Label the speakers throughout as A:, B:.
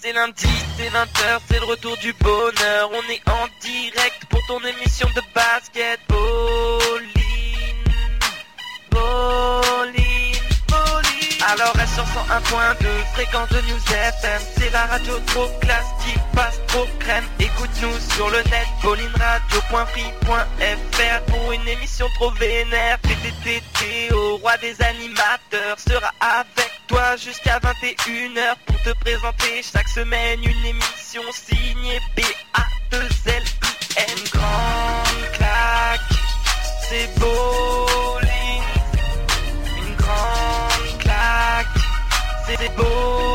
A: C'est lundi, c'est 20h, c'est le retour du bonheur. On est en direct pour ton émission de basket. Pauline, Pauline, Pauline. Alors reste sur 101.2, fréquence de News FM. C'est la radio trop classe qui passe trop crème. Écoute-nous sur le net, paulineradio.free.fr pour une émission trop vénère. TTTT au roi des animateurs sera avec toi jusqu'à 21h pour te présenter chaque semaine une émission signée B-A-2-L-I-N. Grande claque, c'est bowling. Une grande claque, c'est bowling.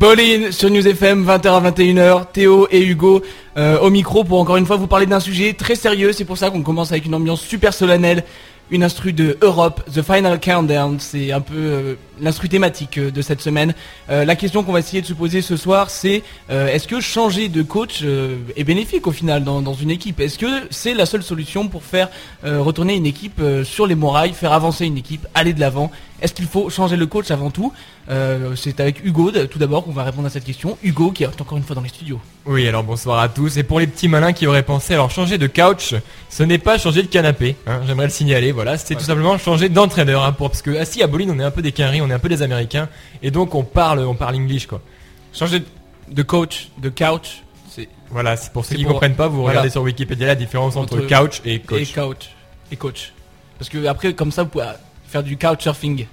B: Bolin sur News FM 20h à 21h, Théo et Hugo euh, au micro pour encore une fois vous parler d'un sujet très sérieux, c'est pour ça qu'on commence avec une ambiance super solennelle, une instru de Europe, The Final Countdown, c'est un peu euh, l'instru thématique euh, de cette semaine. La question qu'on va essayer de se poser ce soir c'est est-ce que changer de coach est bénéfique au final dans, dans une équipe? Est-ce que c'est la seule solution pour faire retourner une équipe sur les morailles, faire avancer une équipe, aller de l'avant Est-ce qu'il faut changer le coach avant tout Euh, C'est avec Hugo tout d'abord qu'on va répondre à cette question. Hugo qui est encore une fois dans les studios.
C: Oui, alors bonsoir à tous. Et pour les petits malins qui auraient pensé, alors changer de couch, ce n'est pas changer de canapé. hein, J'aimerais le signaler. Voilà, c'est tout simplement changer d'entraîneur. Hein, pour parce que assis à Bolin, on est un peu des quinries, on est un peu des Américains, et donc on parle, on parle English quoi.
B: Changer de coach, de couch, c'est
C: Voilà, c'est pour ceux qui
B: pour-
C: comprennent pas, vous
B: voilà.
C: regardez sur Wikipédia la différence entre,
B: Entre-
C: couch et coach.
B: et couch et coach. Parce que après comme ça vous pouvez faire du couch surfing.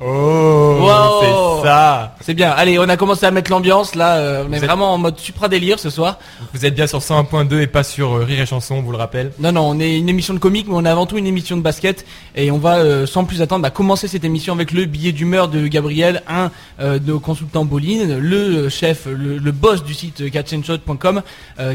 C: Oh,
B: Wow.
C: c'est ça.
B: C'est bien. Allez, on a commencé à mettre l'ambiance là. euh, on est
C: êtes-
B: vraiment en mode supra délire ce soir.
C: Vous êtes bien sur 101.2 et pas sur euh, Rire et Chanson, on vous le rappelle.
B: Non, non, on est une émission de comique, mais on est avant tout une émission de basket. Et on va, euh, sans plus attendre, bah, commencer cette émission avec le billet d'humeur de Gabriel, un de nos consultants Boline, le chef, le, le boss du site catchandshot.com,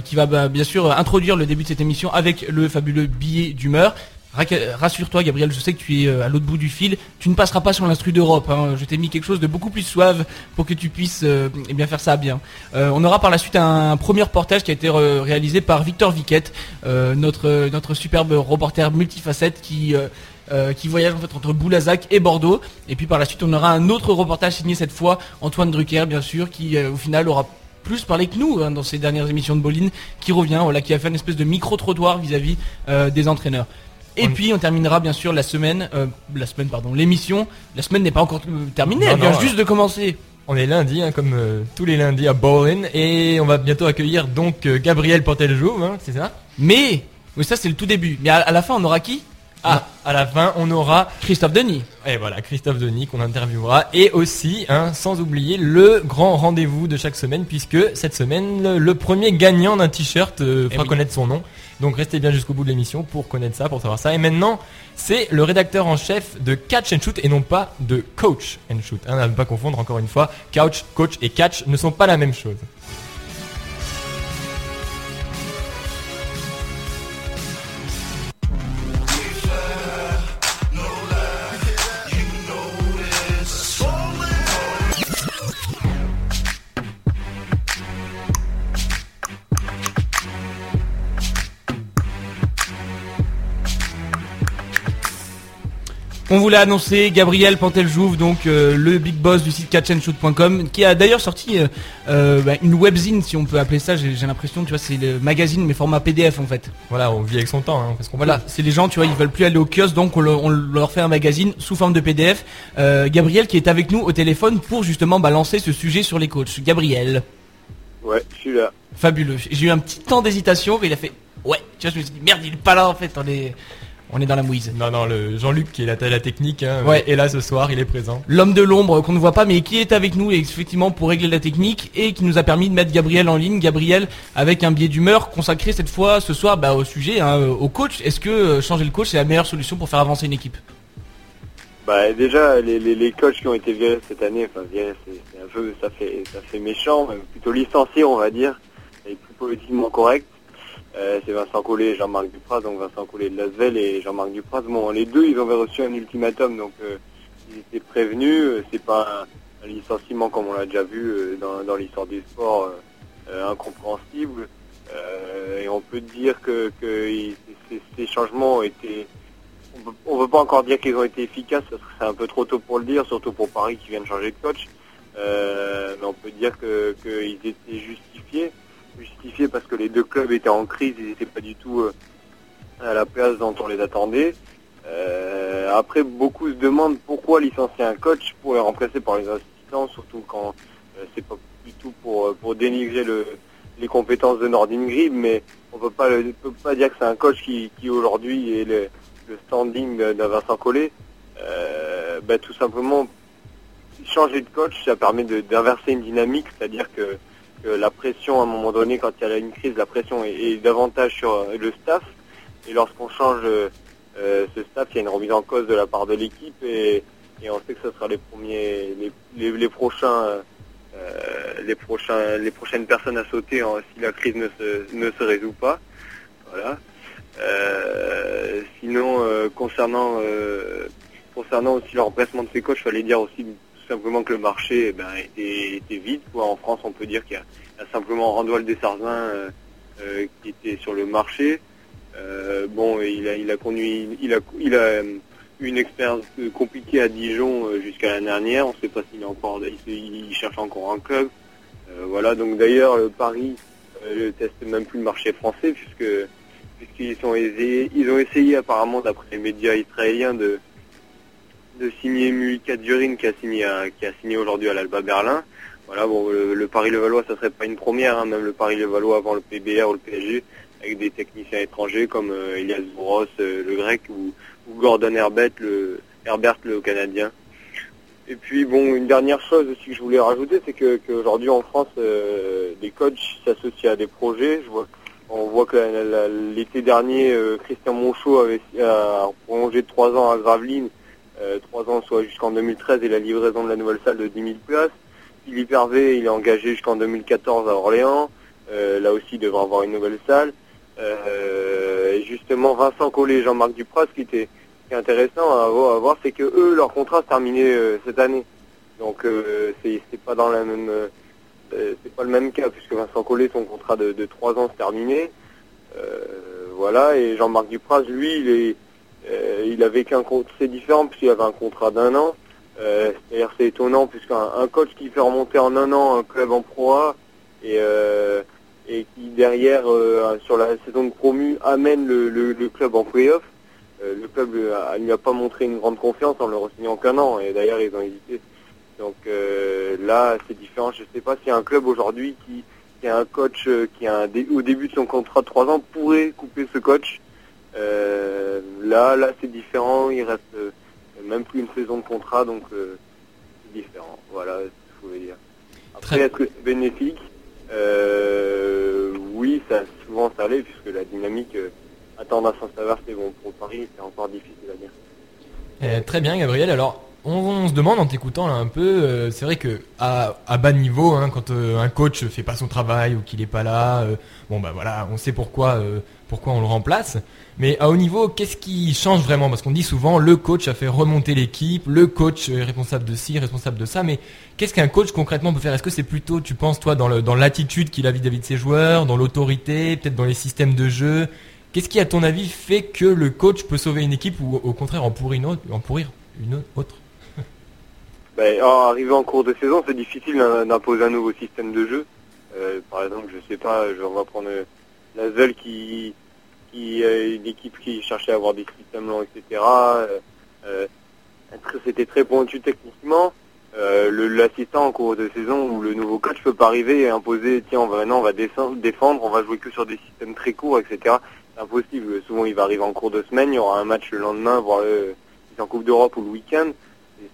B: qui va bah, bien sûr introduire le début de cette émission avec le fabuleux billet d'humeur. Rassure-toi Gabriel, je sais que tu es euh, à l'autre bout du fil, tu ne passeras pas sur l'instru d'Europe, hein. je t'ai mis quelque chose de beaucoup plus suave pour que tu puisses euh, eh bien faire ça bien. Euh, on aura par la suite un, premier reportage qui a été réalisé par Victor Viquette, notre, superbe reporter multifacette qui... voyage entre Boulazac et Bordeaux. Et puis par la suite, on aura un autre reportage signé cette fois, Antoine Drucker, bien sûr, qui au final aura plus parlé que nous hein, dans ces dernières émissions de Boline, qui revient, voilà, qui a fait une espèce de micro-trottoir vis-à-vis euh, des entraîneurs. Et
C: On-
B: puis on terminera bien sûr la semaine, euh, la semaine pardon, l'émission. La semaine n'est pas encore terminée,
C: Non,
B: elle vient
C: non,
B: juste de commencer.
C: On est lundi, hein, comme euh, tous les lundis à Bowling, et on va bientôt accueillir donc euh, Gabriel Porteljouve, hein, c'est ça?
B: Mais, oui, ça c'est le tout début. Mais à, à la fin, on aura qui? Ah,
C: À la fin, on aura
B: Christophe Denis.
C: Et voilà, Christophe Denis qu'on interviewera. Et aussi, hein, sans oublier, le grand rendez-vous de chaque semaine, puisque cette semaine, le, le premier gagnant d'un t-shirt euh,
B: Eh
C: fera
B: oui.
C: connaître son nom. Donc restez bien jusqu'au bout de l'émission pour connaître ça, pour savoir ça. Et maintenant, c'est le rédacteur en chef de Catch and Shoot et non pas de Coach and Shoot. Hein, à ne pas confondre encore une fois. Couch, coach et catch ne sont pas la même chose.
B: On vous l'a annoncé, Gabriel Panteljouve, donc euh, le big boss du site catchandshoot.com, qui a d'ailleurs sorti euh, euh, bah, une webzine, si on peut appeler ça. J'ai j'ai l'impression, tu vois, c'est le magazine mais format PDF en fait.
C: Voilà, on vit avec son temps, hein, parce qu'on
B: Voilà, c'est les gens, tu vois, ils veulent plus aller au kiosque, donc on, le- on leur fait un magazine sous forme de PDF. Euh, Gabriel qui est avec nous au téléphone pour justement balancer ce sujet sur les coachs. Gabriel,
D: Ouais, je suis là.
B: fabuleux. J'ai eu un petit temps d'hésitation, mais il a fait ouais. Tu vois, je me suis dit merde, il est pas là en fait. On est, on est dans la mouise.
C: Non, non, le Jean-Luc qui est la, la technique, hein,
B: Ouais.
C: est là ce soir, il est présent.
B: L'homme de l'ombre qu'on ne voit pas mais qui est avec nous effectivement pour régler la technique et qui nous a permis de mettre Gabriel en ligne. Gabriel avec un biais d'humeur consacré cette fois ce soir bah, au sujet, hein, au coach. Est-ce que euh, changer le coach c'est la meilleure solution pour faire avancer une équipe?
D: Bah déjà les, les, les coachs qui ont été virés cette année, enfin virés c'est un peu ça fait ça fait méchant, mais plutôt licenciés on va dire, et plus politiquement correct. Euh, c'est Vincent Collet et Jean-Marc Dupraz, donc Vincent Collet de Lasvel et Jean-Marc Dupraz. Bon les deux ils avaient reçu un ultimatum donc euh, ils étaient prévenus, Euh, c'est pas un, licenciement comme on l'a déjà vu dans, dans l'histoire du sport incompréhensible. Et on peut dire que, ces, changements ont été on on peut pas encore dire qu'ils ont été efficaces parce que c'est un peu trop tôt pour le dire, surtout pour Paris qui vient de changer de coach. Mais on peut dire qu'ils étaient justifiés, justifiés parce que les deux clubs étaient en crise, ils n'étaient pas du tout euh, à la place dont on les attendait. Euh, après, beaucoup se demandent pourquoi licencier un coach pour les remplacer par les assistants, surtout quand euh, c'est pas du tout pour dénigrer le, les compétences de Nordin Grib, mais on peut pas le- peut pas dire que c'est un coach qui, aujourd'hui est le, le standing d'un Vincent Collet. Euh, bah, tout simplement, changer de coach, ça permet d'inverser une dynamique, c'est-à-dire que, que la pression, à un moment donné, quand il y a une crise, la pression est, davantage sur euh, le staff. Et lorsqu'on change euh, euh, ce staff, il y a une remise en cause de la part de l'équipe et, on sait que ce sera les premiers, les, les, prochains, les prochains, les prochaines personnes à sauter hein, si la crise ne se, ne se résout pas. Voilà. Sinon, concernant concernant aussi le remplacement de ces coachs, il fallait dire aussi simplement que le marché eh ben, était, était vide. En France, on peut dire qu'il y, a simplement Randoil Desargins euh, euh, qui était sur le marché. Euh, bon, il a, il a conduit, il a, euh, eu une expérience compliquée à Dijon jusqu'à l'année dernière. On ne sait pas s'il est encore, il, cherche encore un club. Voilà. Donc d'ailleurs, le Paris ne teste même plus le marché français puisque puisqu'ils sont essayés, ils ont essayé apparemment d'après les médias israéliens de de signer Mulika Durin qui a signé à- qui a signé aujourd'hui à l'Alba Berlin. Voilà, bon, le, le Paris-Levallois, ça serait pas une première, hein, même le Paris-Levallois avant le PBR ou le PSG, avec des techniciens étrangers comme euh, Elias Bouros, euh, le grec, ou, Gordon Herbert, le, Herbert, le Canadien. Et puis, bon, une dernière chose aussi que je voulais rajouter, c'est que qu'aujourd'hui en France, euh, les coachs s'associent à des projets. Je vois, on voit que l'été dernier, euh, Christian Monchot avait prolongé trois ans à Gravelines, euh, trois ans soit jusqu'en 2013 et la livraison de la nouvelle salle de 10 000 places. Philippe Hervé, il est engagé jusqu'en 2014 à Orléans. Euh, là aussi, il devrait avoir une nouvelle salle. Euh, et justement, Vincent Collet et Jean-Marc Dupraz, ce qui était qui est intéressant à voir, c'est que eux, leur contrat se terminait euh, cette année. Donc, euh, c'est pas dans la même, euh, euh, c'est pas le même cas puisque Vincent Collet, son contrat de, de trois ans se terminait. Euh, voilà. Et Jean-Marc Dupraz, lui, il est, euh, il avait qu'un contrat, c'est différent puisqu'il avait un contrat d'un an. Euh, C'est-à-dire c'est étonnant puisqu'un un coach qui fait remonter en un an un club en Pro A et, euh, qui derrière euh, sur la saison de promu amène le, club en playoff. Euh, le club a, lui a pas montré une grande confiance en le re-signant qu'un an et d'ailleurs ils ont hésité. Donc euh, là c'est différent. Je sais pas a un club aujourd'hui qui, a un coach euh, qui a un dé- au début de son contrat de trois ans pourrait couper ce coach. Euh, là là c'est différent. Il reste euh, même plus une saison de contrat donc euh, c'est différent. Voilà ce que je voulais dire. Après est-ce que c'est bénéfique? Oui ça souvent ça l'est puisque la dynamique attendre à Saint-Savard c'est bon pour Paris c'est encore difficile à dire.
C: Euh, très bien, Gabriel. Alors, on, on se demande en t'écoutant là un peu, euh, c'est vrai que à, à bas niveau, hein, quand euh, un coach fait pas son travail ou qu'il est pas là, euh, bon bah voilà, on sait pourquoi, pourquoi on le remplace. Mais à haut niveau, qu'est-ce qui change vraiment? Parce qu'on dit souvent, le coach a fait remonter l'équipe, le coach est responsable de ci, responsable de ça. Mais qu'est-ce qu'un coach concrètement peut faire? Est-ce que c'est plutôt, tu penses toi, dans le- dans l'attitude qu'il a vis-à-vis de ses joueurs, dans l'autorité, peut-être dans les systèmes de jeu? Qu'est-ce qui, à ton avis, fait que le coach peut sauver une équipe ou au contraire en pourrir une autre, en pourrir une autre?
D: Ben, arrivé en cours de saison, c'est difficile d'im- d'imposer un nouveau système de jeu. Euh, par exemple, je sais pas, je- on va prendre euh, la Zvel qui, qui une équipe qui cherchait à avoir des systèmes lents, etc. Euh, euh, C'était très pointu techniquement. Euh, L'assistant en cours de saison ou le nouveau coach peut pas arriver et imposer, tiens, on va, maintenant on va défendre, on va jouer que sur des systèmes très courts, etc. C'est impossible. Souvent, il va arriver en cours de semaine, il y aura un match le lendemain, voire en Coupe d'Europe ou le week-end.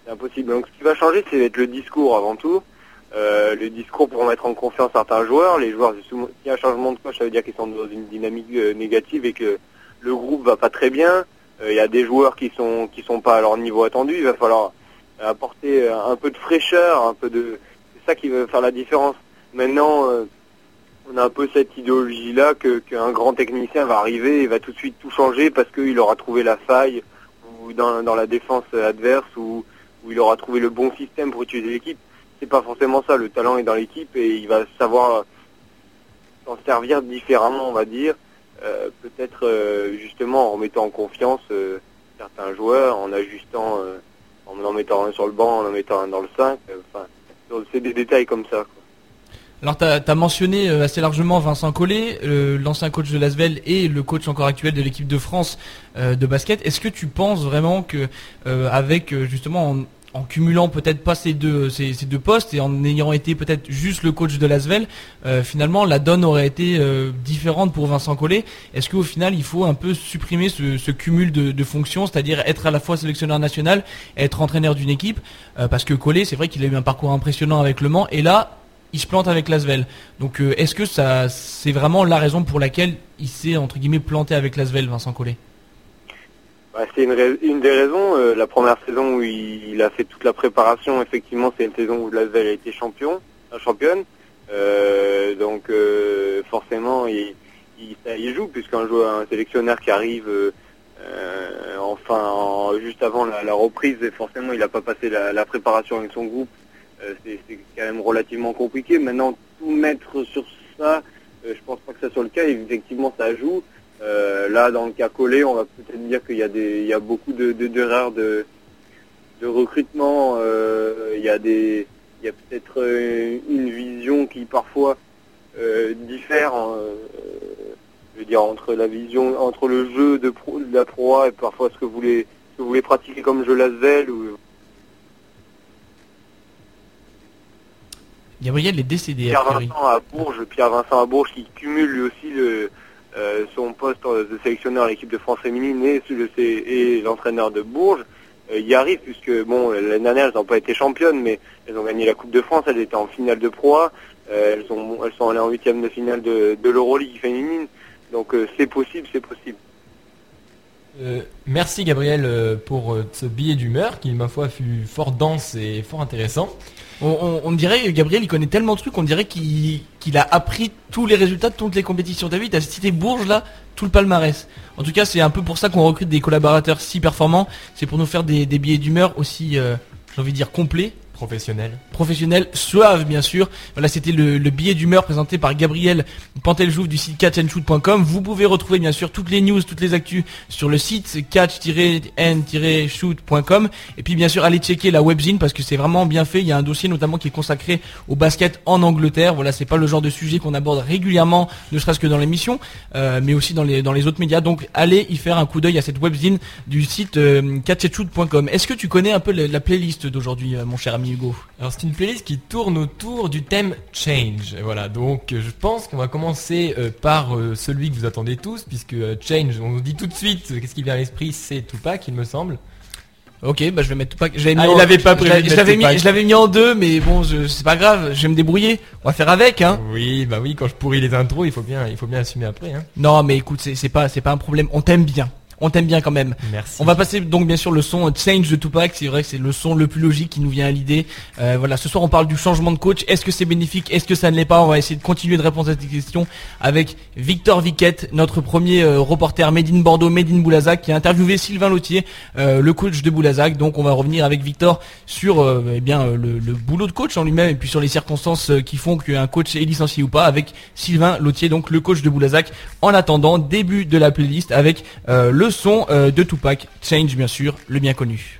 D: C'est impossible. Donc ce qui va changer, c'est être le discours avant tout. Euh, le discours pour mettre en confiance certains joueurs. Les joueurs, s'il y a un changement de coach, ça veut dire qu'ils sont dans une dynamique euh, négative et que le groupe va pas très bien. il y a des joueurs qui sont qui sont pas à leur niveau attendu. Il va falloir apporter un peu de fraîcheur, un peu de c'est ça qui va faire la différence. Maintenant, on a un peu cette idéologie-là qu'un grand technicien va arriver et va tout de suite tout changer parce qu'il aura trouvé la faille ou dans, dans la défense adverse ou, où il aura trouvé le bon système pour utiliser l'équipe. C'est pas forcément ça. Le talent est dans l'équipe et il va savoir s'en servir différemment, on va dire. Euh, peut-être euh, justement en mettant en confiance euh, certains joueurs, en ajustant, en en mettant un sur le banc, en en mettant un dans le 5. Enfin, c'est des détails comme ça.
B: Alors tu as, mentionné assez largement Vincent Collet, l'ancien coach de Lasvel et le coach encore actuel de l'équipe de France de basket. Est-ce que tu penses vraiment que avec justement en, cumulant peut-être pas ces deux postes et en ayant été peut-être juste le coach de Lasvel, finalement la donne aurait été différente pour Vincent Collet. Est-ce qu'au final il faut un peu supprimer ce, cumul de, fonctions, c'est-à-dire être à la fois sélectionneur national, être entraîneur d'une équipe, parce que Collet c'est vrai qu'il a eu un parcours impressionnant avec Le Mans et là il se plante avec Lasvel. Donc euh, est-ce que ça c'est vraiment la raison pour laquelle il s'est entre guillemets planté avec Lasvel, Vincent Collet?
D: Bah, C'est une, des raisons. Euh, la première saison où il, a fait toute la préparation, effectivement, c'est une saison où Lasvel a été champion, championne. Euh, donc forcément, il, il, joue puisqu'un joueur, un sélectionneur qui arrive enfin juste avant la, reprise, forcément, il n'a pas passé la préparation avec son groupe euh, c'est quand même relativement compliqué. Maintenant, tout mettre sur ça, euh, je pense pas que ça soit le cas. Effectivement, ça joue. Euh, là, dans le cas collé, on va peut-être dire qu'il y a des, il y a beaucoup de d'erreurs de, de, recrutement. il y a des, il y a peut-être une vision qui parfois diffère. Hein, je veux dire entre la vision, entre le jeu de, pro, de la proie et parfois ce que vous voulez, ce que vous voulez pratiquer comme jeu Lasvel ou
B: Gabriel est décédé.
D: Pierre Vincent à Bourges, Pierre Vincent à Bourges qui cumule lui aussi le, euh, son poste de sélectionneur à l'équipe de France féminine et, et l'entraîneur de Bourges. Euh, y arrive puisque bon l'année dernière elles n'ont pas été championnes mais elles ont gagné la Coupe de France, elles étaient en finale de proie, euh, elles sont elles sont allées en huitième de finale de, de féminine. Donc c'est possible, c'est possible.
C: Merci Gabriel pour ce billet d'humeur qui ma foi fut fort dense et fort intéressant.
B: On, dirait, Gabriel, il connaît tellement de trucs, on dirait qu'il a appris tous les résultats de toutes les compétitions. T'as vu, t'as cité Bourges là, tout le palmarès. En tout cas, c'est un peu pour ça qu'on recrute des collaborateurs si performants. C'est pour nous faire des, billets d'humeur aussi, euh, j'ai envie de dire, complets
C: Professionnel.
B: Professionnel, suave bien sûr. Voilà, c'était le, billet d'humeur présenté par Gabriel Panteljouve du site catchandshoot.com. Vous pouvez retrouver bien sûr toutes les news, toutes les actus sur le site catch-n-shoot.com. Et puis bien sûr, allez checker la webzine parce que c'est vraiment bien fait. Il y a un dossier notamment qui est consacré au basket en Angleterre. Voilà, c'est pas le genre de sujet qu'on aborde régulièrement, ne serait-ce que dans l'émission, euh, mais aussi dans les, dans les autres médias. Donc allez y faire un coup d'œil à cette webzine du site euh, catchandshoot.com. Est-ce que tu connais un peu la, playlist d'aujourd'hui, euh, mon cher ami
C: alors c'est une playlist qui tourne autour du thème change. Voilà, donc je pense qu'on va commencer euh, par euh, celui que vous attendez tous, puisque euh, change, on vous dit tout de suite qu'est-ce qui vient à l'esprit, c'est Tupac, il me semble.
B: Ok, bah je vais mettre Tupac.
C: Ah, il avait pas prévu.
B: Je l'avais mis, je l'avais mis en deux, mais bon, c'est pas grave. Je vais me débrouiller. On va faire avec, hein.
C: Oui, bah oui. Quand je pourris les intros, il faut bien, il faut bien assumer après, hein.
B: Non, mais écoute, c'est pas, c'est pas un problème. On t'aime bien on t'aime bien quand même.
C: Merci.
B: On va passer donc bien sûr le son Change de Tupac, c'est vrai que c'est le son le plus logique qui nous vient à l'idée. Euh, voilà, ce soir on parle du changement de coach. Est-ce que c'est bénéfique? Est-ce que ça ne l'est pas? On va essayer de continuer de répondre à cette question avec Victor Viquette, notre premier euh, reporter Made in Bordeaux, Made in Boulazac, qui a interviewé Sylvain Lautier, euh, le coach de Boulazac. Donc on va revenir avec Victor sur eh bien le, le, boulot de coach en lui-même et puis sur les circonstances qui font qu'un coach est licencié ou pas avec Sylvain Lautier, donc le coach de Boulazac. En attendant, début de la playlist avec le son de Tupac, Change bien sûr, le bien connu.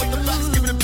E: with the facts, giving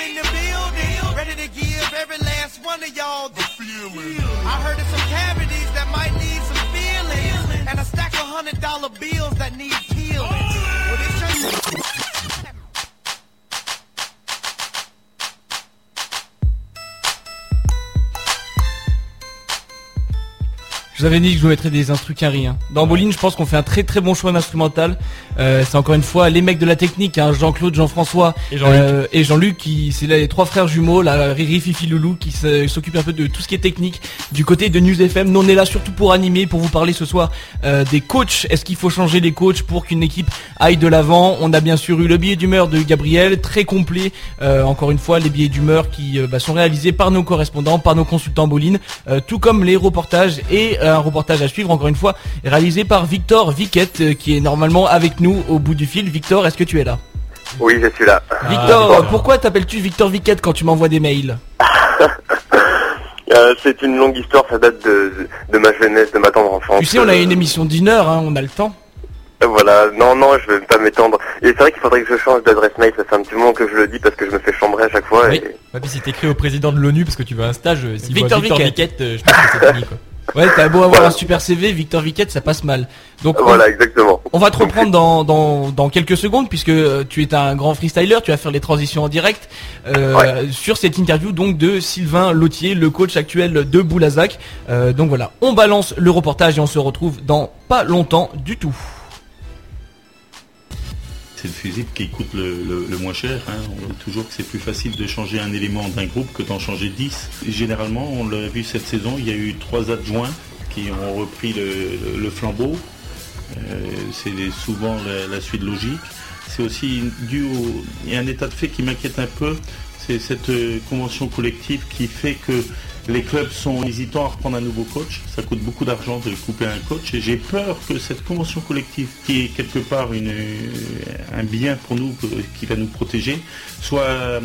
F: In the building, ready to give every last one of y'all the feeling. I heard of some cavities that might need some feeling, and a stack of hundred dollar bills that need
B: Je vous avais dit que je vous mettrais des instrus carrés. Hein. Dans Boline, je pense qu'on fait un très très bon choix d'instrumental. Euh, c'est encore une fois les mecs de la technique, hein, Jean-Claude, Jean-François
C: Et Jean-Luc.
B: euh, et Jean-Luc, qui c'est les trois frères jumeaux, là, Riri, Fifi, Loulou, qui s'occupent un peu de tout ce qui est technique du côté de News FM. Nous on est là surtout pour animer, pour vous parler ce soir euh, des coachs. Est-ce qu'il faut changer les coachs pour qu'une équipe aille de l'avant? On a bien sûr eu le billet d'humeur de Gabriel, très complet. Euh, encore une fois, les billets d'humeur qui euh, bah, sont réalisés par nos correspondants, par nos consultants Boline, euh, tout comme les reportages et euh, un reportage à suivre, encore une fois, réalisé par Victor Viquette, euh, qui est normalement avec nous au bout du fil. Victor, est-ce que tu es là?
D: Oui, je suis là.
B: Victor, euh, pourquoi t'appelles-tu Victor Viquette quand tu m'envoies des mails?
D: Euh, c'est une longue histoire, ça date de, de ma jeunesse, de ma tendre enfance.
B: Tu sais, on a une émission d'une heure, hein, on a le temps.
D: Euh, Voilà, non, non, je vais pas m'étendre. Et c'est vrai qu'il faudrait que je change d'adresse mail, ça fait un petit moment que je le dis parce que je me fais chambrer à chaque fois.
C: Oui.
D: Et...
C: Ouais, puis si t'écris au président de l'ONU parce que tu veux un stage, si
B: Victor
C: Victor
B: Viquette.
C: Viquette, euh, je pense que c'est fini quoi.
B: Ouais, t'as beau avoir un super CV, Victor Viquette, ça passe mal. Donc on-
G: Voilà, exactement.
B: On va te reprendre dans, dans, dans quelques secondes puisque euh, tu es un grand freestyler, tu vas faire les transitions en direct euh, sur cette interview donc de Sylvain Lautier, le coach actuel de Boulazac. Euh, donc voilà, on balance le reportage et on se retrouve dans pas longtemps du tout.
H: C'est le fusible qui coûte le, moins cher. hein. On dit toujours que c'est plus facile de changer un élément d'un groupe que d'en changer 10. Et généralement, on l'a vu cette saison, il y a eu trois adjoints qui ont repris le, le flambeau. Euh, c'est souvent la, la suite logique. C'est aussi dû au... Il y a un état de fait qui m'inquiète un peu. C'est cette euh, convention collective qui fait que les clubs sont hésitants à reprendre un nouveau coach. Ça coûte beaucoup d'argent de couper un coach. Et j'ai peur que cette convention collective, qui est quelque part un bien pour nous, qui va nous protéger, soit euh,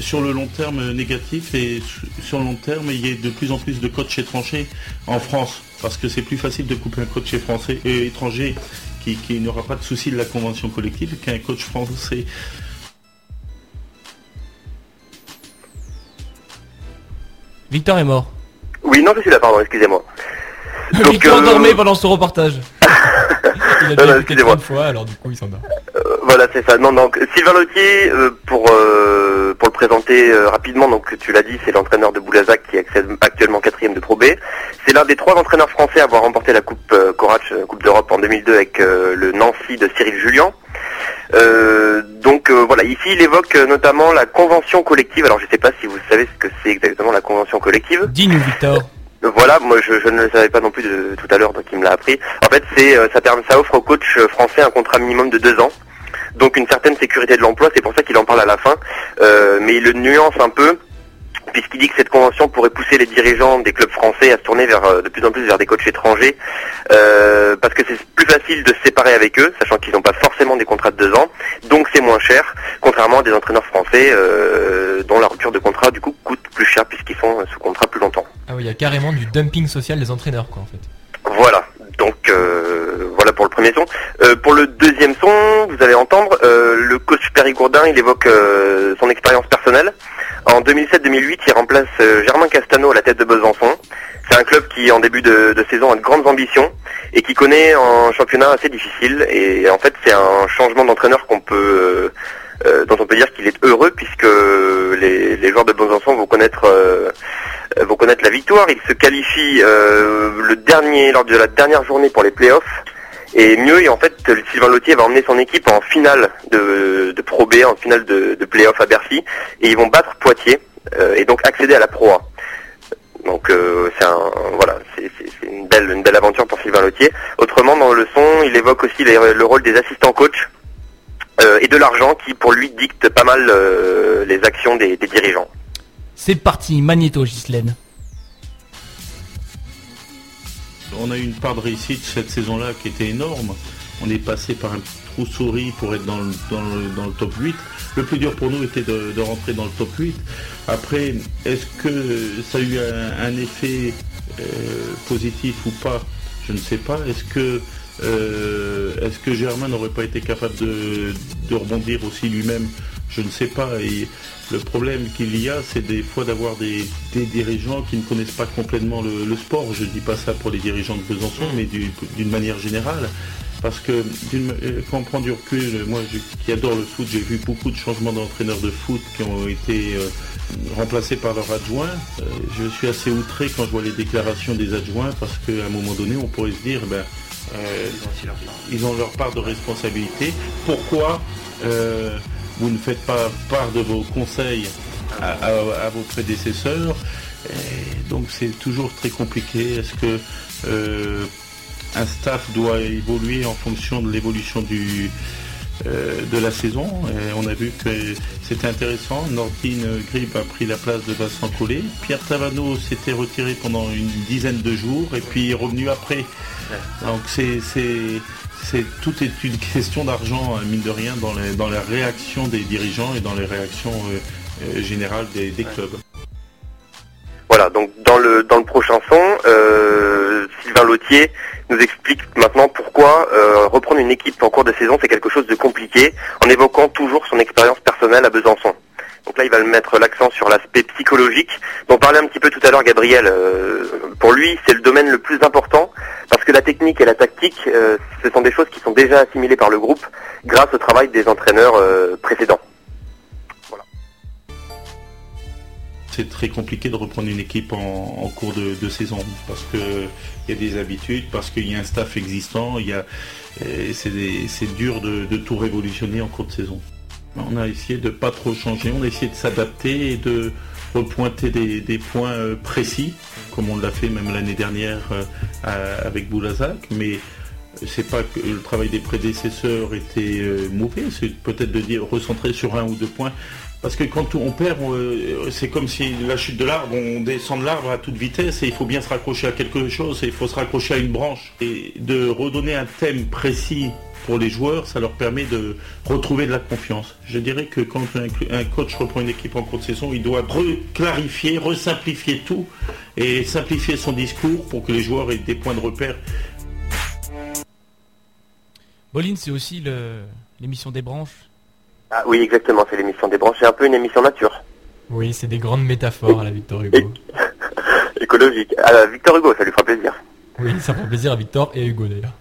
H: sur le long terme négatif et su- sur le long terme, il y ait de plus en plus de coachs étrangers en France. Parce que c'est plus facile de couper un coach français et étranger qui, qui n'aura pas de souci de la convention collective qu'un coach français.
B: Victor est mort.
G: Oui, non, je suis là, pardon, excusez-moi.
B: Victor
G: euh,
B: dormait pendant ce reportage.
C: Il a déjà
G: non,
C: plein de fois, alors du coup il s'endort.
G: Voilà, c'est ça. Non, donc Sylvain Lautier, euh, pour euh, pour le présenter euh, rapidement, donc tu l'as dit, c'est l'entraîneur de Boulazac qui accède actuellement quatrième de Pro B. C'est l'un des trois entraîneurs français à avoir remporté la Coupe euh, Corach, euh, Coupe d'Europe en 2002 avec euh, le Nancy de Cyril Julien. Euh, donc euh, voilà, ici il évoque euh, notamment la convention collective. Alors je sais pas si vous savez ce que c'est exactement la convention collective.
B: Dis-nous Victor.
G: Euh, Voilà, moi je, je ne le savais pas non plus de, tout à l'heure, donc il me l'a appris. En fait, c'est ça, permet, ça offre au coach euh, français un contrat minimum de deux ans, donc une certaine sécurité de l'emploi. C'est pour ça qu'il en parle à la fin, Euh, mais il le nuance un peu puisqu'il dit que cette convention pourrait pousser les dirigeants des clubs français à se tourner vers euh, de plus en plus vers des coachs étrangers, euh, parce que c'est plus facile de se séparer avec eux, sachant qu'ils n'ont pas forcément des contrats de deux ans, donc c'est moins cher, contrairement à des entraîneurs français euh, dont la rupture de contrat du coup coûte plus cher puisqu'ils sont sous contrat plus longtemps.
C: Ah oui, il y a carrément du dumping social des entraîneurs quoi en fait.
G: Voilà, donc euh, voilà pour le premier son. Euh, pour le deuxième son, vous allez entendre, euh, le coach Perry Gourdin, il évoque son expérience personnelle. En 2007-2008, il remplace euh, Germain Castano à la tête de Besançon. C'est un club qui, en début de, saison, a de grandes ambitions et qui connaît un championnat assez difficile. Et en fait, c'est un changement d'entraîneur euh, euh, dont on peut dire qu'il est heureux puisque les, les joueurs de Besançon vont connaître vont connaître la victoire. Ils se qualifient le dernier lors de la dernière journée pour les playoffs. Et mieux, et en fait, Sylvain Lautier va emmener son équipe en finale de, Pro B, en finale de, de playoff à Bercy, et ils vont battre Poitiers euh, et donc accéder à la Pro A. Donc euh, c'est un voilà, c'est une belle une belle aventure pour Sylvain Lautier. Autrement, dans le son, il évoque aussi le rôle des assistants coachs euh, et de l'argent qui, pour lui, dicte pas mal les actions des, des dirigeants.
B: C'est parti, Magnéto Gislaine.
H: On a eu une part de réussite cette saison-là qui était énorme. On est passé par un trou-souris pour être dans le, top 8. Le plus dur pour nous était de, rentrer dans le top 8. Après, est-ce que ça a eu un, effet euh, positif ou pas? Je ne sais pas. Est-ce que, euh, Germain n'aurait pas été capable de rebondir aussi lui-même Je ne sais pas. Et le problème qu'il y a, c'est des fois d'avoir des, des dirigeants qui ne connaissent pas complètement le, le sport. Je ne dis pas ça pour les dirigeants de Besançon, mais du- d'une manière générale. Parce que euh, quand on prend du recul, moi je- qui adore le foot, j'ai vu beaucoup de changements d'entraîneurs de foot qui ont été euh, remplacés par leurs adjoints. Euh, je suis assez outré quand je vois les déclarations des adjoints parce qu'à un moment donné, on pourrait se dire, ben, euh, ils ont leur part de responsabilité. Pourquoi euh, vous ne faites pas part de vos conseils à, à- à vos prédécesseurs Et Donc c'est toujours très compliqué. Est-ce que euh, un staff doit évoluer en fonction de l'évolution du euh, de la saison? Et on a vu que c'était intéressant. Nordine Grib a pris la place de Vincent Collet. Pierre Tavano s'était retiré pendant une dizaine de jours et puis est revenu après. Donc c'est c'est tout est une question d'argent hein, mine de rien dans les, dans la réaction des dirigeants et dans les réactions euh, euh, générales des, des clubs.
G: Voilà, donc dans le dans le prochain son, euh, Sylvain Lautier nous explique maintenant pourquoi euh, reprendre une équipe en cours de saison c'est quelque chose de compliqué, en évoquant toujours son expérience personnelle à Besançon. Donc là, il va mettre l'accent sur l'aspect psychologique. dont parlait un petit peu tout à l'heure Gabriel. euh, pour lui, c'est le domaine le plus important parce que la technique et la tactique, euh, ce sont des choses qui sont déjà assimilées par le groupe grâce au travail des entraîneurs euh, précédents.
H: C'est très compliqué de reprendre une équipe en, cours de, saison parce que il y a des habitudes, parce qu'il y a un staff existant, il y a, c'est dur de tout révolutionner en cours de saison. On a essayé de pas trop changer, on a essayé de s'adapter et de repointer des, points euh, précis, comme on l'a fait même l'année dernière euh, avec Boulazac, mais c'est pas que le travail des prédécesseurs était euh, mauvais, c'est peut-être de dire recentrer sur un ou deux points. Parce que quand on perd, euh, c'est comme si la chute de l'arbre, on descend de l'arbre à toute vitesse et il faut bien se raccrocher à quelque chose, et il faut se raccrocher à une branche. Et de redonner un thème précis pour les joueurs, ça leur permet de retrouver de la confiance. Je dirais que quand un, coach reprend une équipe en cours de saison, il doit reclarifier, resimplifier tout et simplifier son discours pour que les joueurs aient des points de repère
B: Bolin, c'est aussi l'émission des branches.
G: Ah oui, exactement, c'est l'émission des branches, c'est un peu une émission nature,
C: Oui, c'est des grandes métaphores à la Victor Hugo.
G: écologique. Ah, Victor Hugo, ça lui fera plaisir.
C: Oui, ça fait plaisir à Victor et à Hugo d'ailleurs.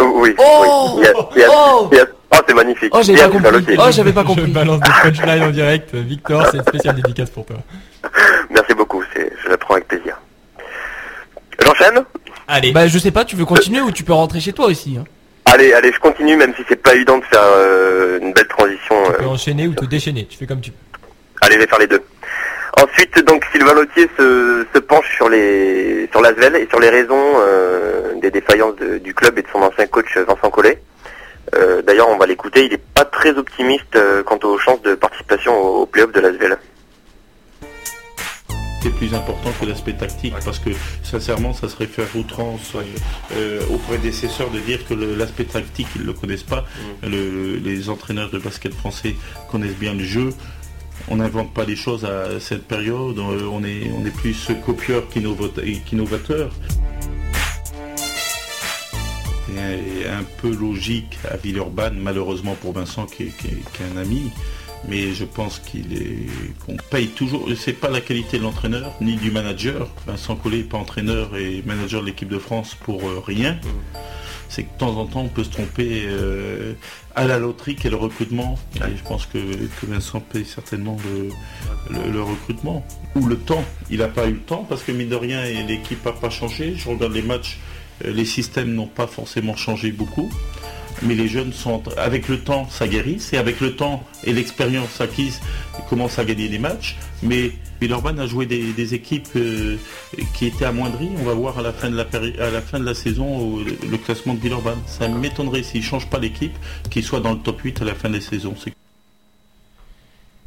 G: Euh, oui,
B: Oh
G: oui. A-
B: Oh
G: a- oh, c'est magnifique.
B: Oh, j'avais pas
G: à
B: compris. Oh, j'avais pas
C: Je
B: compris.
C: balance des punchlines en direct. Victor, c'est une spéciale dédicace pour toi.
G: Merci beaucoup, je la prends avec plaisir. J'enchaîne?
C: Allez.
B: Bah, je sais pas, tu veux continuer ou tu peux rentrer chez toi aussi. hein?
G: Allez, allez, je continue, même si c'est pas évident de faire euh, une belle transition.
C: Tu
G: euh,
C: peux enchaîner ou te déchaîner. Tu fais comme tu veux.
G: Allez, je vais faire les deux. Ensuite, donc, Sylvain Lautier se, se penche sur les sur l'Asvel et sur les raisons euh, des défaillances de- du club et de son ancien coach Vincent Collet. D'ailleurs, on va l'écouter. Il n'est pas très optimiste quant aux chances de participation au, au play-off de l'Asvel.
H: C'est plus important que l'aspect tactique parce que sincèrement ça serait faire outrance euh, euh, aux prédécesseurs de dire que l'aspect tactique ils ne le connaissent pas. Le- les entraîneurs de basket français connaissent bien le jeu. On n'invente pas les choses à cette période, euh, on est, on est plus copieur qu'innovateur. C'est un, un peu logique à Villeurbanne, malheureusement pour Vincent qui est, qui est- qui est un ami, mais je pense qu'il est qu'on paye toujours. C'est pas la qualité de l'entraîneur ni du manager. Vincent Collet n'est pas entraîneur et manager de l'équipe de France pour euh, rien. C'est que de temps en temps on peut se tromper euh, à la loterie qu'est le recrutement. Et je pense que, Vincent paye certainement le, le- recrutement. Ou le temps. Il n'a pas eu le temps parce que mine de rien l'équipe n'a pas changé. Je regarde les matchs, euh, les systèmes n'ont pas forcément changé beaucoup. Mais les jeunes sont avec le temps ça guérit, c'est avec le temps et l'expérience acquise ils commencent à gagner des matchs. Mais Villeurbanne a joué des, équipes euh, qui étaient amoindries. On va voir à la fin de la à la fin de la saison le classement de Villeurbanne. Ça m'étonnerait s'il ne change pas l'équipe qu'il soit dans le top 8 à la fin des saisons.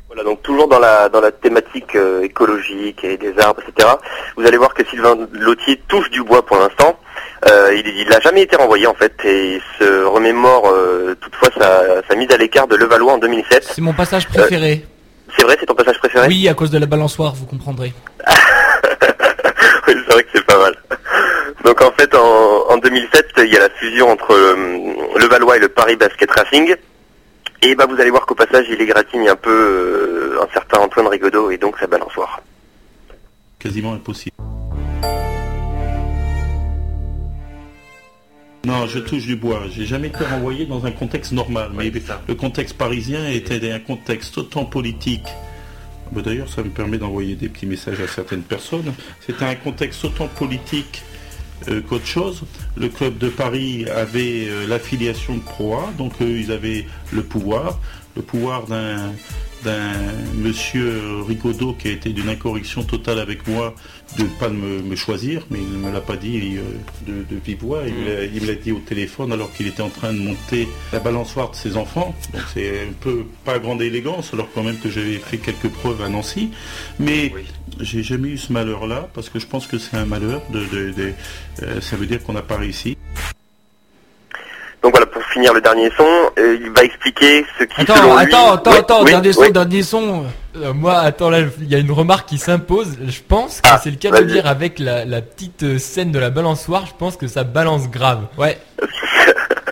G: Voilà, donc toujours dans la dans la thématique euh, écologique et des arbres, etc. Vous allez voir que Sylvain Lautier touche du bois pour l'instant. Euh, il n'a jamais été renvoyé en fait et il se remémore euh, toutefois sa, sa mise à l'écart de Levallois en 2007.
B: C'est mon passage préféré.
G: C'est vrai, c'est ton passage préféré
B: Oui, à cause de la balançoire, vous comprendrez.
G: Oui, c'est vrai que c'est pas mal. Donc en fait, en, en 2007, il y a la fusion entre euh, le Valois et le Paris Basket Racing. Et bah vous allez voir qu'au passage, il égratigne un peu euh, un certain Antoine Rigaudot et donc sa balançoire.
H: quasiment impossible. Non, je touche du bois. J'ai jamais été renvoyé dans un contexte normal. mais le contexte parisien était un contexte autant politique. Bah, D'ailleurs, ça me permet d'envoyer des petits messages à certaines personnes. C'était un contexte autant politique euh, qu'autre chose. Le club de Paris avait euh, l'affiliation de Pro A, donc eux, ils avaient le pouvoir, le pouvoir d'un d'un monsieur Rigaudot qui a été d'une incorrection totale avec moi de ne pas me, me choisir, mais il ne me l'a pas dit euh, de, de vive voix, il me l'a- il me l'a dit au téléphone alors qu'il était en train de monter la balançoire de ses enfants. Donc c'est un peu pas grande élégance, alors quand même que j'avais fait quelques preuves à Nancy. Mais j'ai jamais eu ce malheur-là, parce que je pense que c'est un malheur, de, de- de- euh, ça veut dire qu'on n'a pas réussi.
G: Donc voilà, pour finir le dernier son, euh, il va expliquer ce qui
B: Attends,
G: selon lui...
B: attends, attends, attends,
G: oui,
B: dernier son,
G: oui.
B: dernier son.
C: Euh, moi, attends, là, il y a une remarque qui s'impose. Je pense que
G: Ah,
C: c'est le cas de dire avec la, la petite euh, scène de la balançoire. Je pense que ça balance grave. Ouais.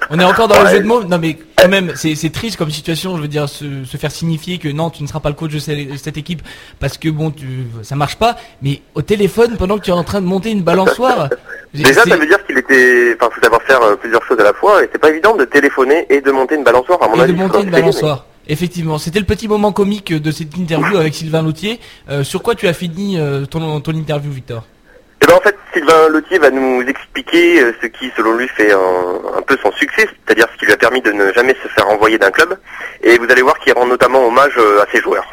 B: On est encore dans le jeu de mots. Non, mais quand même, c'est triste comme situation. Je veux dire, se, se faire signifier que non, tu ne seras pas le coach de cette, cette équipe parce que bon, tu, ça marche pas. Mais au téléphone, pendant que tu es en train de monter une balançoire.
G: Déjà, ça veut dire qu'il était, enfin, faut savoir faire euh, plusieurs choses à la fois, et c'est pas évident de téléphoner et de monter une balançoire, à mon
B: et
G: avis.
B: de monter une balançoire. Effectivement, c'était le petit moment comique de cette interview avec Sylvain Loutier. Euh, sur quoi tu as fini euh, ton, ton interview, Victor?
G: Eh ben, en fait, Sylvain Lotier va nous expliquer euh, ce qui, selon lui, fait un, un peu son succès, c'est-à-dire ce qui lui a permis de ne jamais se faire envoyer d'un club. Et vous allez voir qu'il rend notamment hommage euh, à ses joueurs.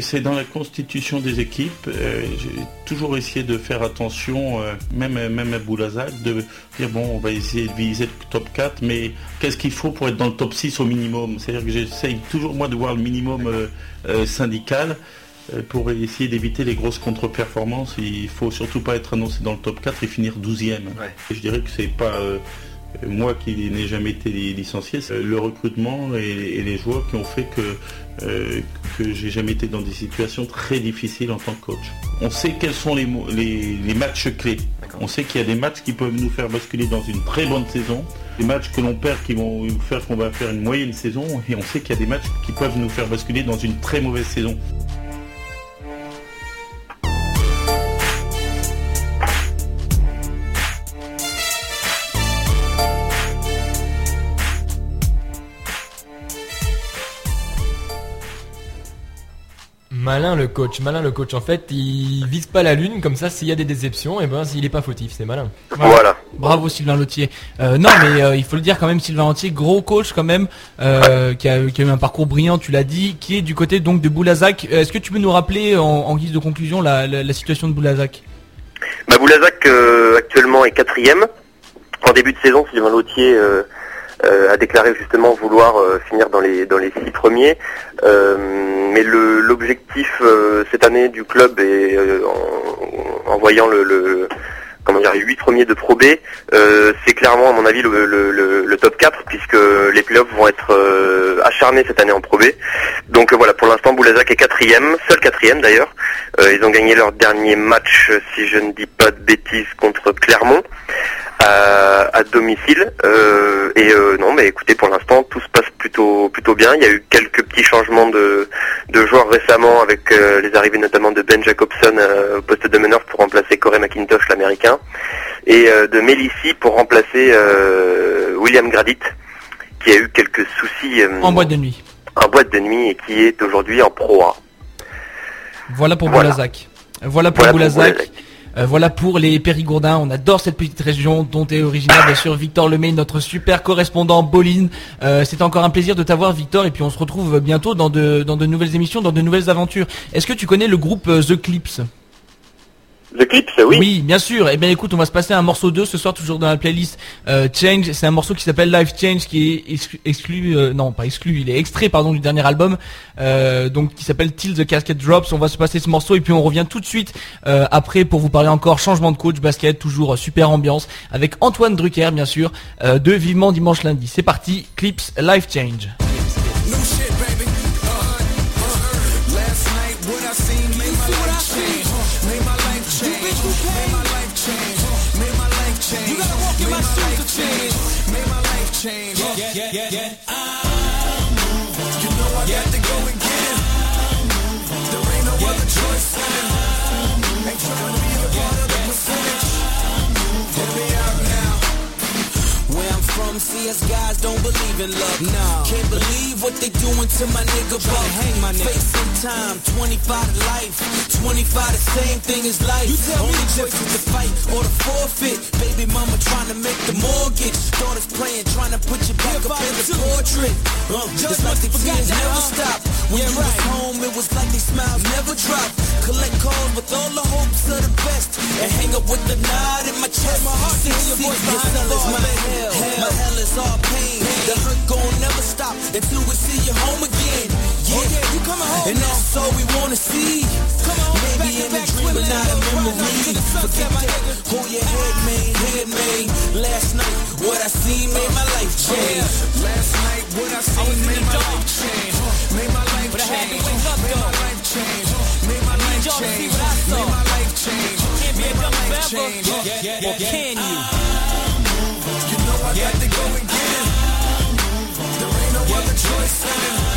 H: C'est dans la constitution des équipes. euh, J'ai toujours essayé de faire attention, euh, même, même à Boulazac, de dire bon, on va essayer de viser le top 4, mais qu'est-ce qu'il faut pour être dans le top 6 au minimum? C'est-à-dire que j'essaye toujours moi de voir le minimum euh, syndical pour essayer d'éviter les grosses contre-performances. Il faut surtout pas être annoncé dans le top 4 et finir 12e. Et je dirais que c'est pas moi qui n'ai jamais été licencié, c'est le recrutement et, les joueurs qui ont fait que, euh, que j'ai jamais été dans des situations très difficiles en tant que coach. On sait quels sont les, mo- les, les matchs clés. On sait qu'il y a des matchs qui peuvent nous faire basculer dans une très bonne saison, des matchs que l'on perd qui vont faire qu'on va faire une moyenne saison, et on sait qu'il y a des matchs qui peuvent nous faire basculer dans une très mauvaise saison.
C: Malin le coach, malin le coach. En fait, il vise pas la lune, comme ça, s'il y a des déceptions, et ben, s'il est pas fautif, c'est malin.
G: Voilà.
B: Bravo Sylvain Lotier. Euh, non mais euh, il faut le dire quand même Sylvain Lotier, gros coach quand même, euh, qui, a, qui a eu un parcours brillant, tu l'as dit, qui est du côté donc de Boulazac. Est-ce que tu peux nous rappeler en, en guise de conclusion la, la, la situation de Boulazac?
G: Bah, Boulazac euh, actuellement est quatrième. En début de saison, Sylvain Lautier a déclaré justement vouloir euh, finir dans les dans les six premiers. Euh, mais l'objectif euh, cette année du club est euh, en, en voyant le, comment dire les huit premiers de Pro B, euh, c'est clairement à mon avis le, le- top 4 puisque les playoffs vont être euh, acharnés cette année en Pro B. Donc euh, voilà, pour l'instant Boulazac est quatrième, seul quatrième d'ailleurs. Euh, ils ont gagné leur dernier match, euh, si je ne dis pas de bêtises, contre Clermont à, à domicile. Euh, et euh, non, mais écoutez, pour l'instant, tout se passe plutôt plutôt bien. Il y a eu quelques petits changements de, de joueurs récemment, avec euh, les arrivées notamment de Ben Jacobson euh, au poste de meneur pour remplacer Corey McIntosh, l'américain, et euh, de Melissi pour remplacer euh, William Gradit, qui a eu quelques soucis
B: En boîte de nuit.
G: en boîte de nuit et qui est aujourd'hui en Pro A.
B: Voilà pour
G: Voilà.
B: Boulazac. Voilà pour
G: Voilà pour
B: Boulazac. Euh, voilà pour les Périgourdins. On adore cette petite région dont est originaire bien sûr Victor Lemay, notre super correspondant Boline. Euh, C'était encore un plaisir de t'avoir Victor et puis on se retrouve bientôt dans de, dans de nouvelles émissions, dans de nouvelles aventures. Est-ce que tu connais le groupe euh, The Clips?
G: The Clips, oui.
B: bien sûr. Eh bien écoute, on va se passer un morceau 2 ce soir toujours dans la playlist euh, Change. C'est un morceau qui s'appelle Life Change qui est exclu, exclu, euh, non pas exclu, il est extrait pardon du dernier album euh, donc qui s'appelle Till the Casket Drops. On va se passer ce morceau et puis on revient tout de suite euh, après pour vous parler encore changement de coach basket, toujours euh, super ambiance avec Antoine Drucker bien sûr euh, de Vivement Dimanche Lundi. C'est parti, Clips Life Change.
I: Shit, change. Yeah, yeah, yeah, yeah. You know I got to go and get it. There ain't no other choice in it. Ain't trying to be a part of the percentage. Hear me out now.
J: Where I'm from, see us guys don't believe in love. No. Can't believe what they doing to my nigga, bro. hang my nigga. Facing time, 25 to life. 25 the same thing as life. You tell Only choice is to fight or to forfeit. Baby mama trying to make the mortgage. Daughters praying, trying to put your back up in the portrait. Uh, it's like the tears never stop. When you was home, it was like they smiles never drop. Collect calls with all the hopes of the best. And hang up with the nod in my chest. My heart, see your voice behind the bar. My hell, my hell is all pain. The hurt gon' never stop until we see you home again. Yeah, you coming home. And that's all we wanna see. Come on, maybe in a dream, but not a memory. Forget that. Hold your head, man, head, man. Last night, what I seen made my life change.
I: Last night, what I seen made my life change. Made my life change. Made my life change. Made my life change. Made my life change. Made my life change? Or can you?
J: You know I got to go and get it. There ain't no other choice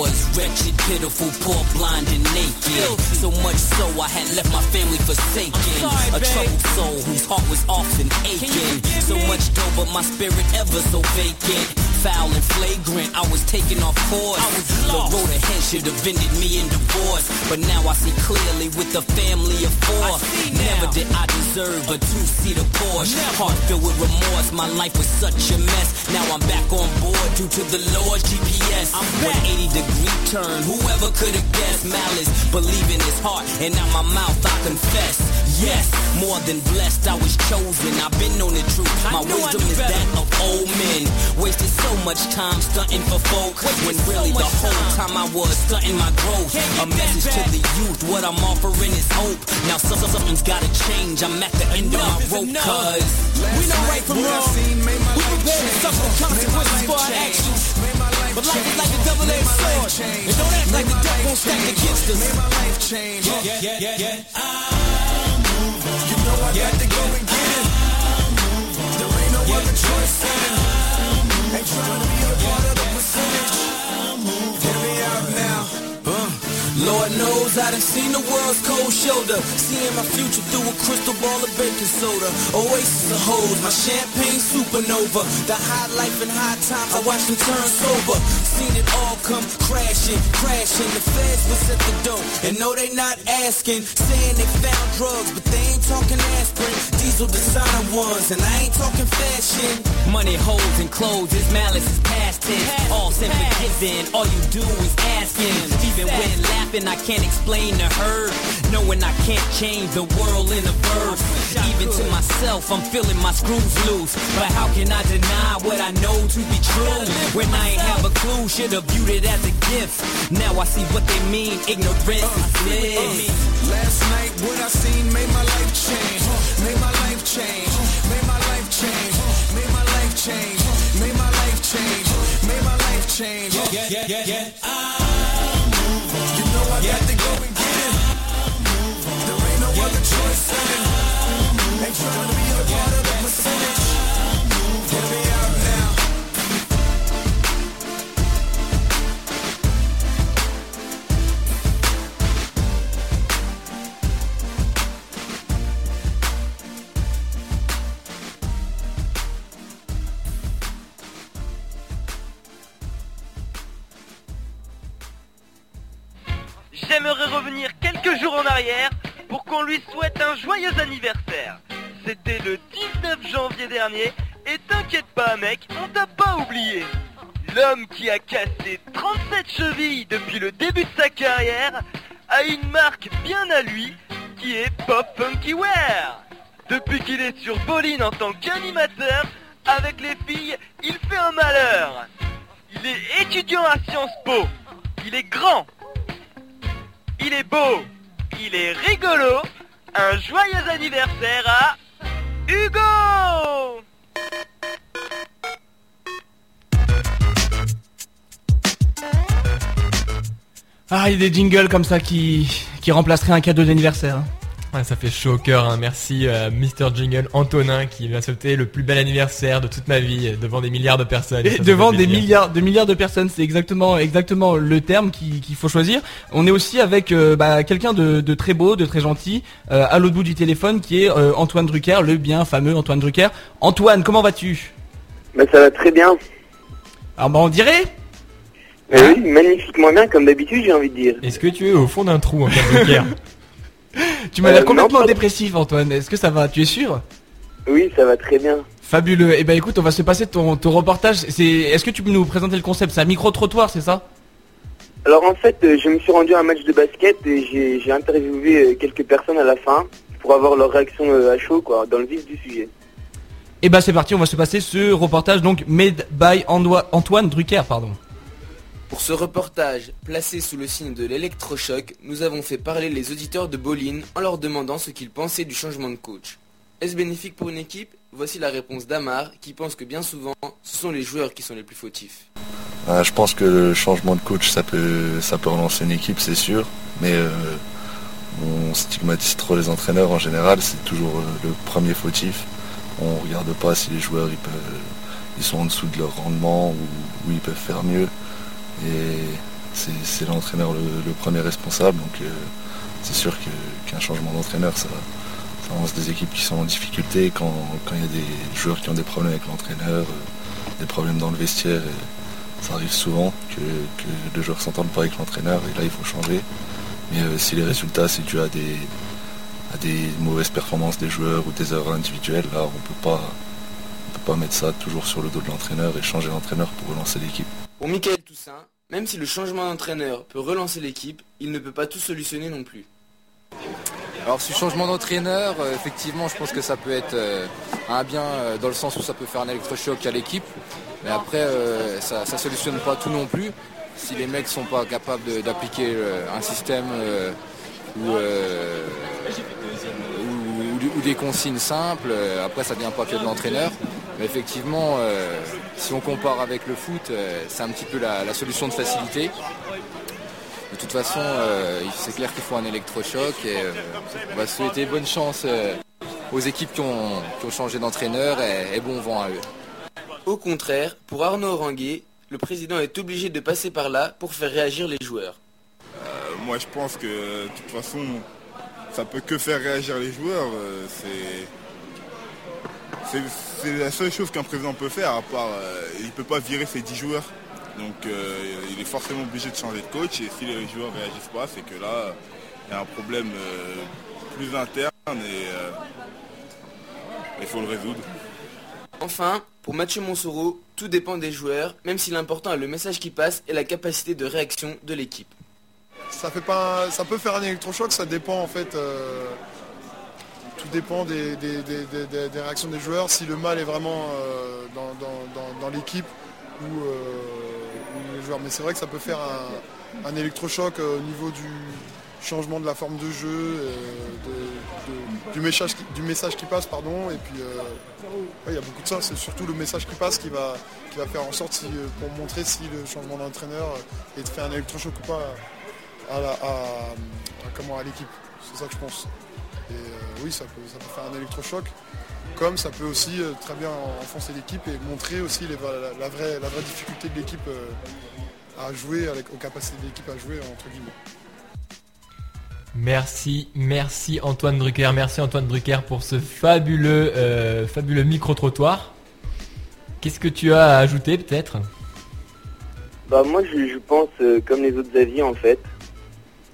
I: was wretched, pitiful, poor, blind, and naked. So much so I had left my family forsaken. A troubled soul whose heart was often aching. So much dough, but my spirit ever so vacant. Foul and flagrant, I was taken off course. The road ahead should have ended me in divorce. But now I see clearly with a family of four. Never did I deserve a two-seater Porsche. Heart filled with remorse, my life was such a mess. Now I'm back on board due to the Lord's GPS. I'm 180 degree turn, whoever could have guessed malice. Believe in his heart, and out my mouth I confess. Yes, more than blessed, I was chosen. I've been on the truth. My wisdom is that of old men. Wasted so much time stunting for folk. When really the whole time I was stunting my growth. A message to the youth, what I'm offering is hope. Now so- so- something's gotta change. I'm at the end of my rope, cause
J: We know right from wrong. We
I: prepared to suffer the consequences for our actions. But life is like a double-edged sword. And don't act like the deck won't stack against us.
J: Made my life change. Yeah, yeah, yeah, yeah. Ah. You got to go and get
I: I done seen the world's cold shoulder. Seeing my future through a crystal ball of baking soda. Oasis of hoes, my champagne supernova. The high life and high times, I watch them turn sober. Seen it all come crashing, crashing. The feds was at the door, and no, they not asking. Saying they found drugs, but they ain't talking aspirin. Diesel designer ones, and I ain't talking fashion. Money, holes, and clothes, this malice is past tense. All sin forgiven, all you do is asking. Even when laughing, I can't explain to her. Knowing I can't change the world in a verse. Even to myself, I'm feeling my screws loose. But how can I deny what I know to be true? When I ain't have a clue, should have viewed it as a gift. Now I see what they mean, ignorance is uh, uh, uh, bliss.
J: Last night, what I seen made my life change. Made my life change. Made my life change. Made my life change. Made my life change. Yeah, yeah, yeah, yeah. You know I got to go and get it. There ain't no other choice in it. Ain't trying to be a part of
K: en arrière pour qu'on lui souhaite un joyeux anniversaire. C'était le 19 janvier dernier et t'inquiète pas mec, on t'a pas oublié. L'homme qui a cassé 37 chevilles depuis le début de sa carrière a une marque bien à lui qui est Pop Funky Wear. Depuis qu'il est sur Bolin en tant qu'animateur, avec les filles, il fait un malheur. Il est étudiant à Sciences Po. Il est grand. Il est beau. Il est rigolo. Un joyeux anniversaire à Hugo
B: Ah, il y a des jingles comme ça qui, qui remplaceraient un cadeau d'anniversaire.
C: Ouais, ça fait chaud au cœur, hein. merci euh, Mr Jingle Antonin qui m'a sauté le plus bel anniversaire de toute ma vie euh, devant des milliards de personnes.
B: Et
C: Ça,
B: devant des milliards, de milliards de personnes, c'est exactement, exactement le terme qui- qu'il faut choisir. On est aussi avec euh, bah, quelqu'un de, de très beau, de très gentil, euh, à l'autre bout du téléphone, qui est euh, Antoine Drucker, le bien fameux Antoine Drucker. Antoine, comment vas-tu?
D: Bah, ça va très bien.
B: Alors bah on dirait
D: Mais oui, magnifiquement bien, comme d'habitude, j'ai envie de dire.
C: Est-ce que tu es au fond d'un trou en guerre
B: Tu m'as l'air
D: Euh,
B: complètement
D: non,
B: dépressif Antoine, est-ce que ça va? Tu es sûr?
D: Oui, ça va très bien.
B: Fabuleux. Eh ben écoute, on va se passer ton, ton reportage. C'est, est-ce que tu peux nous présenter le concept? C'est un micro-trottoir, c'est ça?
D: Alors en fait, euh, je me suis rendu à un match de basket et j'ai interviewé euh, quelques personnes à la fin pour avoir leur réaction à chaud, quoi, dans le vif du sujet.
B: Eh ben c'est parti, on va se passer ce reportage donc made by Antoine Drucker, pardon.
L: Pour ce reportage, placé sous le signe de l'électrochoc, nous avons fait parler les auditeurs de Bolin en leur demandant ce qu'ils pensaient du changement de coach. Est-ce bénéfique pour une équipe? Voici la réponse d'Amar qui pense que bien souvent, ce sont les joueurs qui sont les plus fautifs.
M: Ah, je pense que le changement de coach, ça peut, ça peut relancer une équipe, c'est sûr. Mais euh, on stigmatise trop les entraîneurs en général. C'est toujours euh, le premier fautif. On regarde pas si les joueurs ils sont en dessous de leur rendement ou, ou ils peuvent faire mieux. C'est l'entraîneur le, premier responsable. Donc euh, c'est sûr qu'un changement d'entraîneur, ça, ça lance des équipes qui sont en difficulté quand il y a des joueurs qui ont des problèmes avec l'entraîneur, euh, des problèmes dans le vestiaire. et ça arrive souvent que, que les joueurs s'entendent pas avec l'entraîneur et là il faut changer. Mais euh, si les résultats c'est dû à des, mauvaises performances des joueurs ou des erreurs individuelles, là on peut pas peut pas mettre ça toujours sur le dos de l'entraîneur et changer l'entraîneur pour relancer l'équipe.
L: Même si le changement d'entraîneur peut relancer l'équipe, il ne peut pas tout solutionner non plus.
N: Alors sur changement d'entraîneur, euh, effectivement je pense que ça peut être euh, un bien euh, dans le sens où ça peut faire un électrochoc à l'équipe. Mais après ça ne solutionne pas tout non plus. Si les mecs sont pas capables d'appliquer un système ou, des consignes simples, après ça vient pas que de l'entraîneur. Mais effectivement, euh, si on compare avec le foot, euh, c'est un petit peu la, la solution de facilité. De toute façon, euh, c'est clair qu'il faut un électrochoc et euh, on va souhaiter bonne chance euh, aux équipes qui ont, qui ont changé d'entraîneur et, et bon vent à eux.
L: Au contraire, pour Arnaud Oranguet, le président est obligé de passer par là pour faire réagir les joueurs.
O: Euh, moi je pense que de toute façon ça peut que faire réagir les joueurs. euh, c'est- c'est c'est la seule chose qu'un président peut faire à part euh, il peut pas virer ses 10 joueurs. Donc euh, il est forcément obligé de changer de coach et si les joueurs réagissent pas c'est que là il y a un problème euh, plus interne et euh, il faut le résoudre.
L: Enfin, pour Mathieu Monsoreau, tout dépend des joueurs, même si l'important est le message qui passe et la capacité de réaction de l'équipe.
P: Ça fait pas, un- ça peut faire un électrochoc, ça dépend en fait. euh, tout dépend des, réactions des joueurs. Si le mal est vraiment euh, dans, l'équipe ou, euh, ou les joueurs. Mais c'est vrai que ça peut faire un, électrochoc euh, au niveau du changement de la forme de jeu, de- de- du, message qui, du message qui passe, pardon. Et puis il y a beaucoup de ça. C'est surtout le message qui passe qui va, faire en sorte pour montrer si le changement d'entraîneur est fait un électrochoc ou pas à, à l'équipe. C'est ça que je pense. Et euh, oui, ça peut, ça peut faire un électrochoc. Comme ça peut aussi euh, très bien enfoncer l'équipe et montrer aussi les la, la vraie, la vraie difficulté de l'équipe euh, à jouer, avec, aux capacités de l'équipe à jouer, entre guillemets.
C: Merci, merci Antoine Drucker, merci Antoine Drucker pour ce fabuleux, euh, fabuleux micro-trottoir. Qu'est-ce que tu as à ajouter peut-être?
G: Bah moi je, je pense euh, comme les autres avis en fait.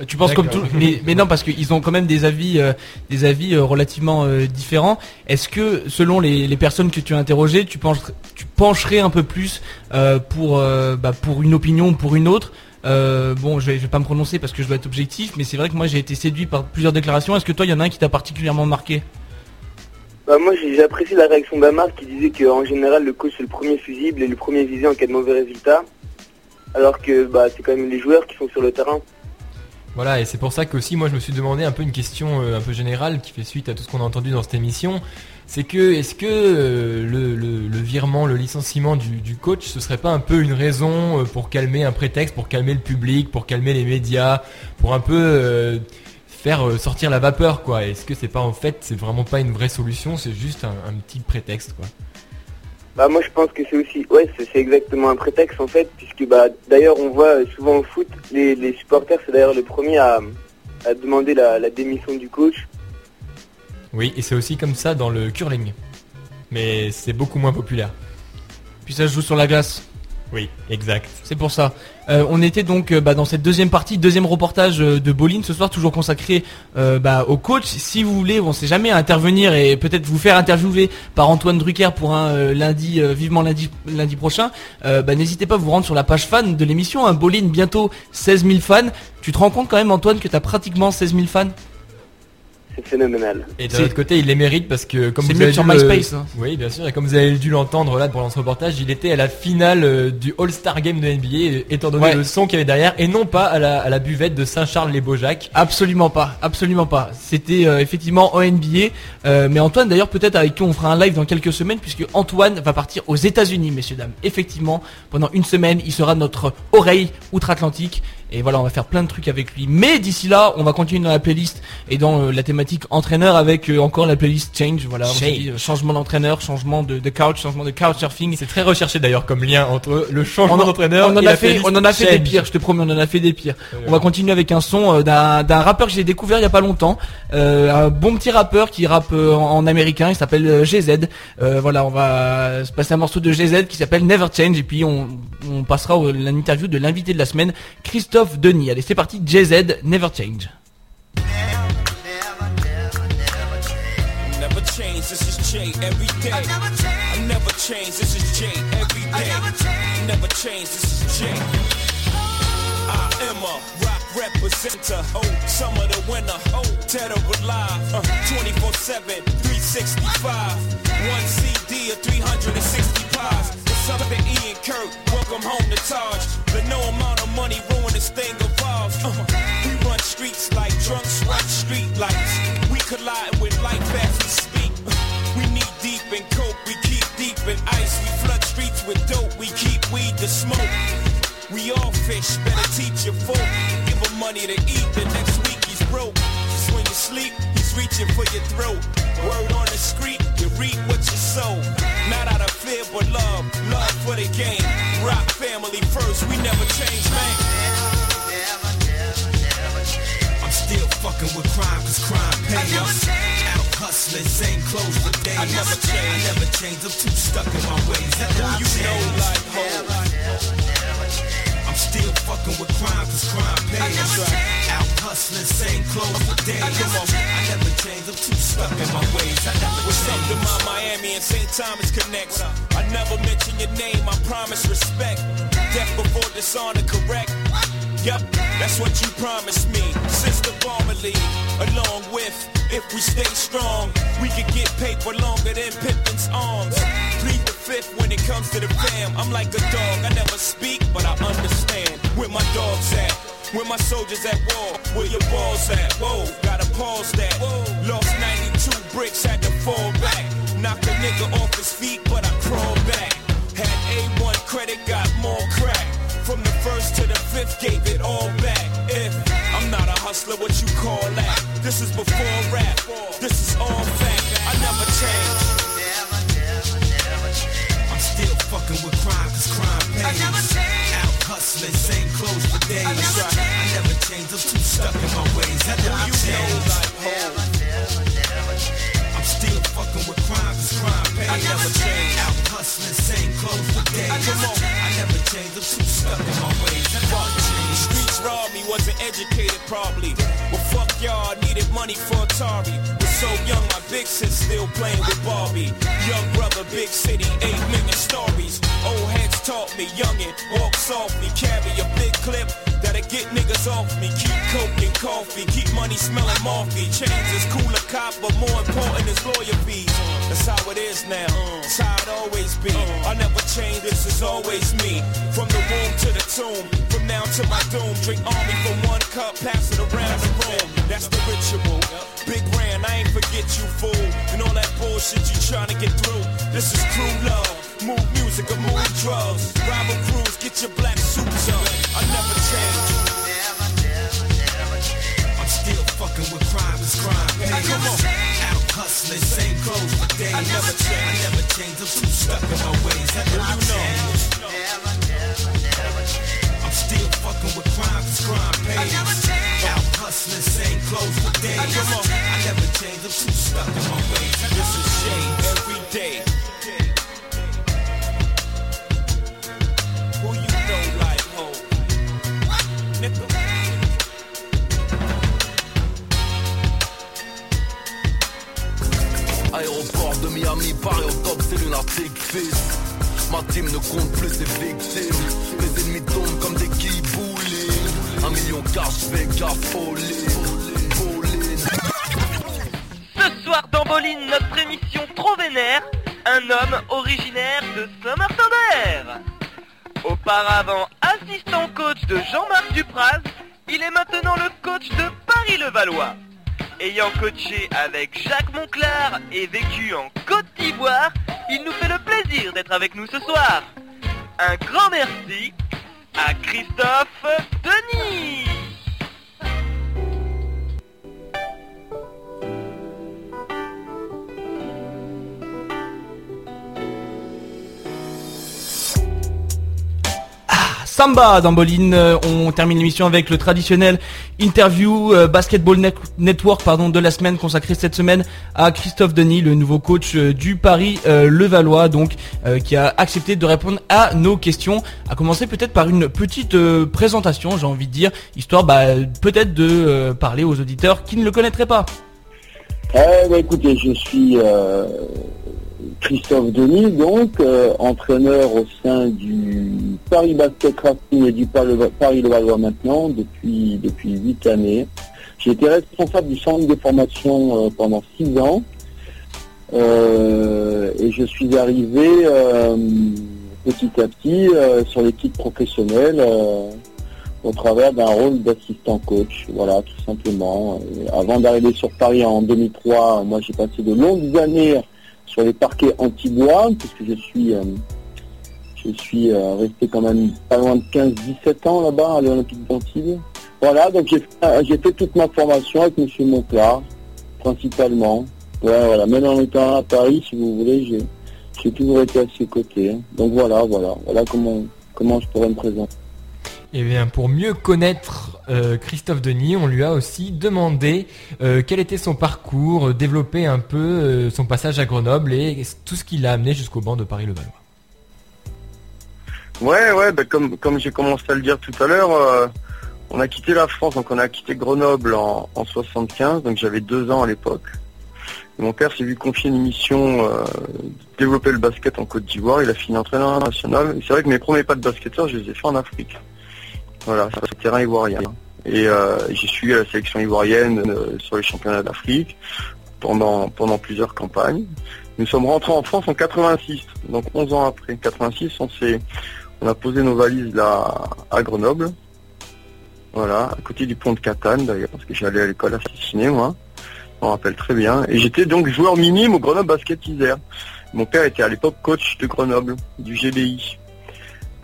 B: Tu penses comme tout, mais, mais non parce qu'ils ont quand même des avis, euh, des avis euh, relativement euh, différents. Est-ce que selon les, les personnes que tu as interrogées, tu pencherais, tu pencherais un peu plus euh, pour, euh, bah, pour une opinion ou pour une autre? Euh, Bon, je vais, je vais pas me prononcer parce que je dois être objectif, mais c'est vrai que moi j'ai été séduit par plusieurs déclarations. Est-ce que toi, il y en a un qui t'a particulièrement marqué?
G: Bah moi j'ai j'ai apprécié la réaction d'Amar qui disait qu'en général le coach c'est le premier fusible et le premier visé en cas de mauvais résultat. Alors que bah c'est quand même les joueurs qui sont sur le terrain.
C: Voilà, et c'est pour ça qu'aussi moi je me suis demandé un peu une question euh, un peu générale qui fait suite à tout ce qu'on a entendu dans cette émission. C'est que est-ce que euh, le, virement, le licenciement du, coach, ce serait pas un peu une raison euh, pour calmer un prétexte, pour calmer le public, pour calmer les médias, pour un peu faire sortir la vapeur quoi? Est-ce que c'est pas en fait, c'est vraiment pas une vraie solution, c'est juste un petit prétexte quoi?
G: Bah moi je pense que c'est aussi ouais c'est exactement un prétexte en fait puisque bah d'ailleurs on voit euh, souvent au foot les, les supporters c'est d'ailleurs le premier à, à demander la, la démission du coach.
C: Oui, et c'est aussi comme ça dans le curling. Mais c'est beaucoup moins populaire.
B: Puis ça joue sur la glace.
C: Oui, exact.
B: C'est pour ça. Euh, on était donc euh, bah, dans cette deuxième partie, deuxième reportage euh, de Boline ce soir, toujours consacré bah, au coach. Si vous voulez, on sait jamais intervenir et peut-être vous faire interviewer par Antoine Drucker pour un lundi, vivement lundi, prochain. bah, n'hésitez pas à vous rendre sur la page fan de l'émission. Hein, Boline, bientôt 16 000 fans. Tu te rends compte quand même, Antoine, que tu as pratiquement 16 000 fans?
D: C'est phénoménal.
C: Et d'un autre côté, il les mérite parce que comme
B: C'est
C: vous
B: mieux
C: avez
B: sur
C: le-
B: MySpace, hein.
C: Oui, bien sûr. Et comme vous avez dû l'entendre là pendant ce reportage, il était à la finale euh, du All-Star Game de NBA, étant donné
B: Ouais.
C: le son qu'il y avait derrière, et non pas à la, à la buvette de Saint-Charles-les-Beaujac.
B: Absolument pas, absolument pas. C'était euh, effectivement en NBA, euh, mais Antoine d'ailleurs peut-être avec qui on fera un live dans quelques semaines puisque Antoine va partir aux États-Unis, messieurs dames. Effectivement, pendant une semaine, il sera notre oreille outre-Atlantique. Et voilà, on va faire plein de trucs avec lui. Mais d'ici là, on va continuer dans la playlist et dans euh, la thématique entraîneur avec euh, encore la playlist change. Voilà,
C: Change.
B: dit, euh, changement d'entraîneur, changement de, de couch, changement de couchsurfing.
C: C'est très recherché d'ailleurs comme lien entre le changement d'entraîneur
B: On en
C: et
B: a
C: la
B: fait, on en a fait des pires, je te promets, on en a fait des pires. On va continuer avec un son d'un rappeur que j'ai découvert il y a pas longtemps, euh, un bon petit rappeur qui rappe en, en américain, il s'appelle GZ. Euh, voilà, on va se passer un morceau de GZ qui s'appelle Never Change et puis on, on passera au- l'interview de l'invité de la semaine, Christophe Denis. Allez, c'est parti, GZ, Never Change.
Q: Never change, this is J every day. I never change. I never change, this is J every day. I never change. Never change, this is J. I am a rock representer. Oh, summer the winner. Oh, dead or alive. Uh, 24-7, 365. One CD or 360 pies. What's up to Ian Kurt? Welcome home to Taj. But no amount of money ruin this thing evolves. Uh, we run streets like drunks run street lights. We collide with life as we speak. We knee deep in coke, we keep deep in ice. We flood streets with dope, we keep weed to smoke. We all fish, better teach your folk. Give him money to eat, the next week he's broke. Just when you sleep, he's reaching for your throat. Word on the street, you reap what you sow. Not out of fear, but love, love for the game. Rock family first, we never change, man.
J: I'm still fucking with crime cause crime pays us. Out hustling, same clothes for days.
Q: I never change.
J: I never change, I'm too stuck in my ways.
Q: Who you know like hoes?
J: I'm still fucking with crime cause crime pays. Out hustling, same clothes for days. I never change, I'm too stuck in my ways. I never
Q: What's up
J: change.
Q: to my Miami and St. Thomas connects? I never mention your name, I promise respect. Death before dishonor, correct? Yep, that's what you promised me. Sister Barmalee, along with, if we stay strong, we could get paper longer than Pippin's arms. The fifth when it comes to the fam. I'm like a dog, I never speak, but I understand. Where my dogs at? Where my soldiers at war? Where your balls at? Whoa, gotta pause that. Lost 92 bricks, had to fall back. Knocked a nigga off his feet, but I crawled back. Had A1 credit, got more crack. From the first to the fifth, gave it all back. If I'm not a hustler, what you call that? This is before rap. This is all fact. I never change.
J: Fucking with crime cause crime pays. Out hustling, same clothes for days. I never change, I'm too stuck in my ways. I never change. I'm still fucking with crime cause crime pays.
Q: I never change.
J: Out hustling, same clothes for days. I never change, I'm too stuck in my ways. I never change.
Q: Streets robbed me, wasn't educated probably. Well, fuck y'all, I needed money for Atari. Was so young, my big sis still playing with Barbie. Young brother, big city, eight million stories. Old heads taught me, youngin', walk softly, carry a big clip that'll get niggas off me. Keep coke and coffee, keep money smelling morphy. Chains is cooler cop, but more important is lawyer fees. That's how it is now. It's how it always be. I never change, this is always me. From the womb to the tomb, from now to my doom. Drink army from one cup, pass it around the room. That's the ritual. Big Ran, I ain't forget you, fool. And all that bullshit you trying to get through. This is true love. Move music or move drugs. Rival crews, get your black suits up. I never change. Never, never, never change.
J: I'm still fucking with crime cause crime pays.
Q: Come on.
J: Out hustling, same clothes for days.
Q: I never change.
J: I never change, I'm too stuck in my ways. I never
Q: You know.
J: Fucking with crime cause crime pays. Out hustling, same clothes for days. I never change, I'm too stuck in my ways. I
Q: This
J: never
Q: is
J: change.
Q: shade every day. Who you know like ho? Nigga.
R: Aéroport de Miami, Paris au top, c'est lunatique fils. Ma team ne compte plus ses victimes. In. All in.
K: Boline, notre émission trop vénère, un homme originaire de Saint-Martin-d'Air. Auparavant assistant coach de Jean-Marc Dupraz, il est maintenant le coach de Paris-le-Valois. Ayant coaché avec Jacques Monclar et vécu en Côte d'Ivoire, il nous fait le plaisir d'être avec nous ce soir. Un grand merci à Christophe Denis.
B: Samba dans Boline. Euh, On termine l'émission avec le traditionnel interview euh, Basketball Net- Network pardon, de la semaine consacré cette semaine à Christophe Denis, le nouveau coach euh, du Paris Levallois, donc qui a accepté de répondre à nos questions. À commencer peut-être par une petite présentation, j'ai envie de dire, histoire bah, peut-être de parler aux auditeurs qui ne le connaîtraient pas.
S: Eh ben, écoutez, je suis Christophe Denis, donc euh, entraîneur au sein du Paris Basket Racing et du Paris Levallois maintenant depuis depuis huit années. J'ai été responsable du centre de formation euh, pendant six ans Euh, et je suis arrivé petit à petit sur l'équipe professionnelle au travers d'un rôle d'assistant coach, voilà, tout simplement. Avant d'arriver sur Paris en 2003, moi j'ai passé de longues années sur les parquets anti-bois, puisque je suis, euh, je suis euh, resté quand même pas loin de 15-17 ans là-bas à l'Olympique d'Antibes. Voilà, donc j'ai fait, j'ai fait toute ma formation avec M. Monclar, principalement. Ouais, voilà, même en étant à Paris, si vous voulez, j'ai, toujours été à ses côtés. hein. Donc voilà, voilà, voilà comment, comment je pourrais me présenter.
C: Et bien, pour mieux connaître euh, Christophe Denis, on lui a aussi demandé euh, quel était son parcours, euh, développer un peu son passage à Grenoble et tout ce qui l'a amené jusqu'au banc de Paris-Levallois.
T: Ouais, ouais, bah, comme, j'ai commencé à le dire tout à l'heure, on a quitté la France, donc on a quitté Grenoble en, en 75, donc j'avais deux ans à l'époque. Mon père s'est vu confier une mission de développer le basket en Côte d'Ivoire, il a fini entraîneur national. Et c'est vrai que mes premiers pas de basketteur, je les ai fait en Afrique. Voilà, sur le terrain ivoirien. Et euh, j'ai suivi la sélection ivoirienne euh, sur les championnats d'Afrique pendant, plusieurs campagnes. Nous sommes rentrés en France en 86, donc 11 ans après. 86, on s'est, on a posé nos valises là à Grenoble. Voilà, à côté du pont de Catane d'ailleurs, parce que j'allais à l'école assassinée moi. On rappelle très bien. Et j'étais donc joueur minime au Grenoble Basket Isère. Mon père était à l'époque coach de Grenoble, du GBI.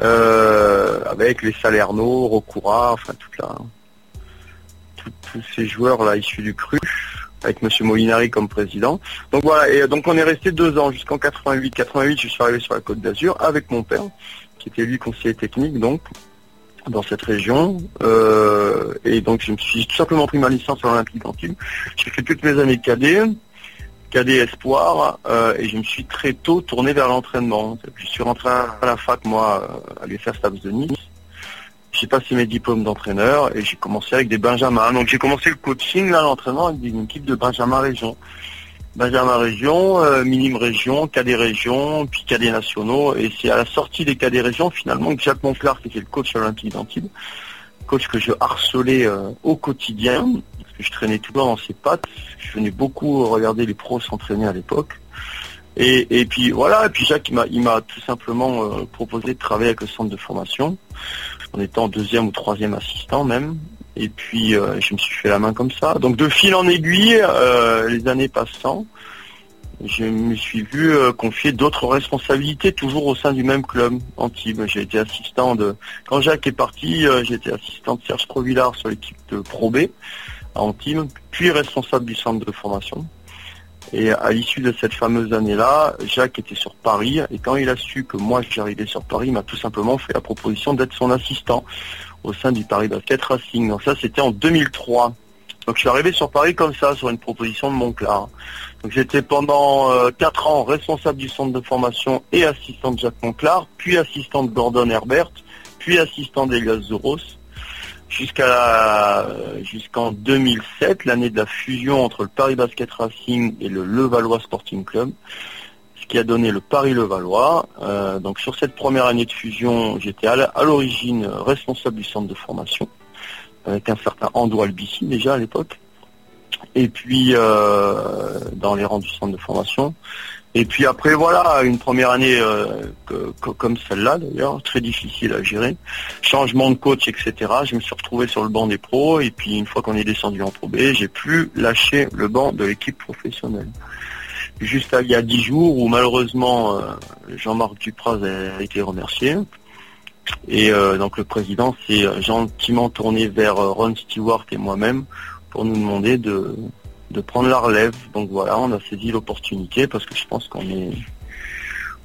T: Euh, avec les Salerno, Rocura, enfin tous ces joueurs là issus du cru, avec Monsieur Molinari comme président. Donc voilà, et donc on est resté deux ans jusqu'en 88. 88, je suis arrivé sur la Côte d'Azur avec mon père, qui était lui conseiller technique donc dans cette région. Euh, et donc je me suis tout simplement pris ma licence à l'Olympique d'Antibes. J'ai fait toutes mes années cadet, cadet espoir, euh, et je me suis très tôt tourné vers l'entraînement. Je suis rentré à la fac moi à l'UFR Stabs de Nice. J'ai passé mes diplômes d'entraîneur et j'ai commencé avec des Benjamins. Donc j'ai commencé le coaching, là, l'entraînement avec une équipe de Benjamin Région. Benjamin Région, euh, minime région, cadets région, puis cadets nationaux. Et c'est à la sortie des cadets régions finalement que Jacques Monclar, qui était le coach olympique d'Antibes, coach que je harcelais euh, au quotidien, je traînais tout le temps dans ses pattes. Je venais beaucoup regarder les pros s'entraîner à l'époque. Et, puis voilà, et puis Jacques il m'a tout simplement euh, proposé de travailler avec le centre de formation, en étant deuxième ou troisième assistant même. Et puis euh, je me suis fait la main comme ça. Donc de fil en aiguille, euh, les années passant, je me suis vu confier d'autres responsabilités toujours au sein du même club Antibes. J'ai été assistant de quand Jacques est parti, j'ai été assistant de Serge Provillard sur l'équipe de Pro B à Antibes, puis responsable du centre de formation. Et à l'issue de cette fameuse année-là, Jacques était sur Paris et quand il a su que moi j'arrivais sur Paris, il m'a tout simplement fait la proposition d'être son assistant au sein du Paris Basket Racing. Donc ça c'était en 2003. Donc je suis arrivé sur Paris comme ça, sur une proposition de Monclar. Donc j'étais pendant euh, quatre ans responsable du centre de formation et assistant de Jacques Monclar, puis assistant de Gordon Herbert, puis assistant d'Elias Zoros, jusqu'à la- jusqu'en 2007, l'année de la fusion entre le Paris Basket Racing et le Levallois Sporting Club, ce qui a donné le Paris Levallois. Euh, donc sur cette première année de fusion, j'étais à l'origine euh, responsable du centre de formation, avec un certain Ando Albici déjà à l'époque. et puis euh, dans les rangs du centre de formation. Et puis après voilà, une première année euh, que- comme celle-là d'ailleurs, très difficile à gérer. Changement de coach, etc. Je me suis retrouvé sur le banc des pros et puis une fois qu'on est descendu en Pro B, j'ai plus lâché le banc de l'équipe professionnelle. Juste il y a dix jours où malheureusement euh, Jean-Marc Dupraz a été remercié. Et euh, donc le président s'est gentiment tourné vers Ron Stewart et moi-même pour nous demander de, de prendre la relève. Donc voilà, on a saisi l'opportunité parce que je pense qu'on est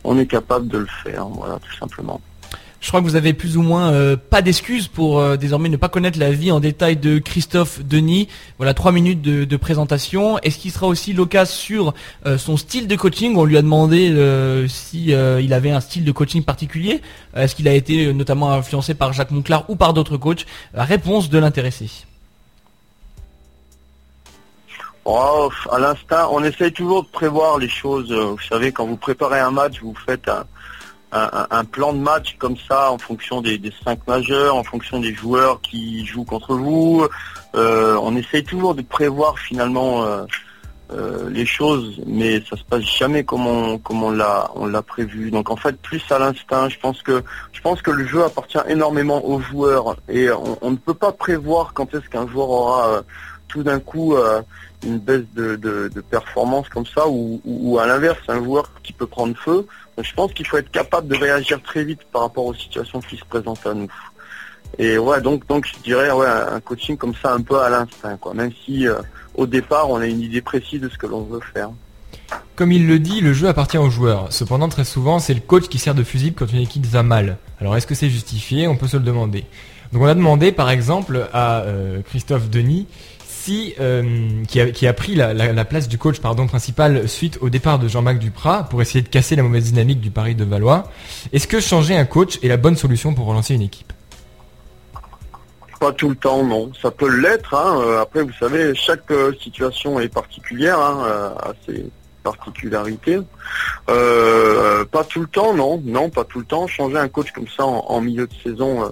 T: on est capable de le faire, voilà, tout simplement.
B: Je crois que vous avez plus ou moins euh, pas d'excuses pour euh, désormais ne pas connaître la vie en détail de Christophe Denis. Voilà, trois minutes de, présentation. Est-ce qu'il sera aussi l'occasion sur euh, son style de coaching? On lui a demandé si il avait un style de coaching particulier. Est-ce qu'il a été notamment influencé par Jacques Monclar ou par d'autres coachs? La Réponse de l'intéressé.
T: Oh, à l'instinct, on essaye toujours de prévoir les choses. Euh, Vous savez, quand vous préparez un match, vous faites un, plan de match comme ça en fonction des, cinq majeurs, en fonction des joueurs qui jouent contre vous. Euh, on essaye toujours de prévoir finalement euh, les choses, mais ça se passe jamais comme on l'a prévu. Donc en fait, plus à l'instinct, je pense que le jeu appartient énormément aux joueurs et on, ne peut pas prévoir quand est-ce qu'un joueur aura tout d'un coup une baisse de, de- performance comme ça ou, ou- ou à l'inverse un joueur qui peut prendre feu. Donc, je pense qu'il faut être capable de réagir très vite par rapport aux situations qui se présentent à nous. Et ouais, donc donc je dirais ouais un coaching comme ça un peu à l'instinct quoi. Même si euh, au départ on a une idée précise de ce que l'on veut faire.
C: Comme il le dit, le jeu appartient aux joueurs. Cependant, très souvent, c'est le coach qui sert de fusible quand une équipe va mal. Alors, est-ce que c'est justifié? On peut se le demander. Donc, on a demandé, par exemple, à euh, Christophe Denis, euh, qui, a, pris la, la- la place du coach principal suite au départ de Jean-Marc Duprat pour essayer de casser la mauvaise dynamique du Paris de Valois. Est-ce que changer un coach est la bonne solution pour relancer une équipe?
T: Pas tout le temps, non. Ça peut l'être. hein. Euh, Après, vous savez, chaque euh, situation est particulière, hein, à ses particularités. Pas tout le temps, non. Non, pas tout le temps. Changer un coach comme ça en, milieu de saison.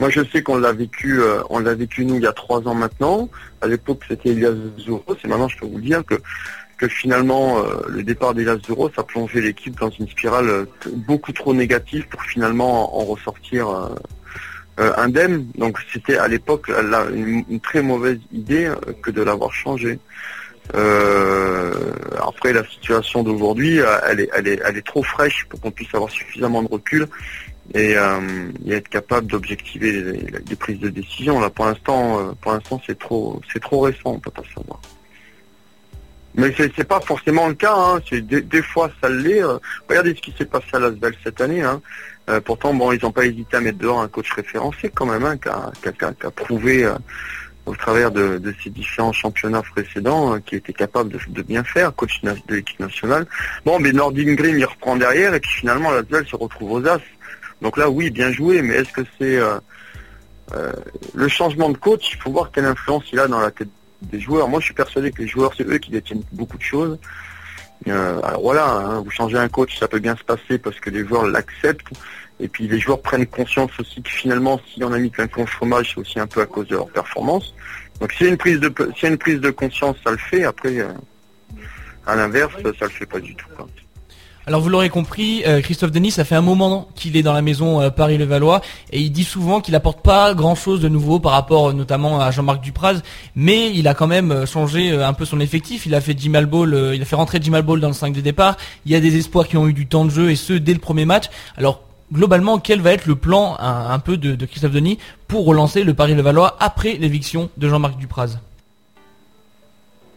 T: moi, je sais qu'on l'a vécu, on l'a vécu nous il y a trois ans maintenant. À l'époque, c'était Elias Zuro. C'est maintenant, je peux vous dire que que finalement euh, le départ d'Elias Zuro, ça plongeait l'équipe dans une spirale euh, beaucoup trop négative pour finalement en ressortir. euh, indemne. Donc c'était à l'époque une, très mauvaise idée que de l'avoir changé. Après la situation d'aujourd'hui, elle est, elle, est, elle est trop fraîche pour qu'on puisse avoir suffisamment de recul et, euh, être capable d'objectiver les, les- prises de décision. Là pour l'instant, euh, pour l'instant c'est trop, c'est trop récent, on peut pas savoir. Mais c'est c'est pas forcément le cas. Hein. C'est des, fois ça l'est. euh. regardez ce qui s'est passé à Lasvel cette année. Hein. Euh, pourtant, bon, ils n'ont pas hésité à mettre dehors un coach référencé quand même, hein, qui, a, qui a- qui a- prouvé euh, au travers de, de ses différents championnats précédents euh, qu'il était capable de, de bien faire, coach de l'équipe nationale. Bon, mais Nordin Green, il reprend derrière et puis finalement, Lasvel se retrouve aux As. Donc là, oui, bien joué, mais est-ce que c'est euh, euh, le changement de coach Il faut voir quelle influence il a dans la tête des joueurs. Moi, je suis persuadé que les joueurs, c'est eux qui détiennent beaucoup de choses. Euh, alors voilà, hein, vous changez un coach, ça peut bien se passer parce que les joueurs l'acceptent. Et puis les joueurs prennent conscience aussi que finalement, si on a mis quelqu'un au chômage, c'est aussi un peu à cause de leur performance. Donc s'il y a une prise de, y a une prise de conscience, ça le fait. Après, euh, à l'inverse, ça le fait pas du tout. quoi.
B: Alors vous l'aurez compris, euh, Christophe Denis, ça fait un moment qu'il est dans la maison euh, Paris-Levallois et il dit souvent qu'il apporte pas grand-chose de nouveau par rapport euh, notamment à Jean-Marc Dupraz, mais il a quand même changé un peu son effectif. Il a fait Jim euh, il a fait rentrer Jim Ball dans le 5 de départ. Il y a des espoirs qui ont eu du temps de jeu et ce dès le premier match. Alors globalement, quel va être le plan un, peu de, de Christophe Denis pour relancer le Paris-Levallois après l'éviction de Jean-Marc Dupraz?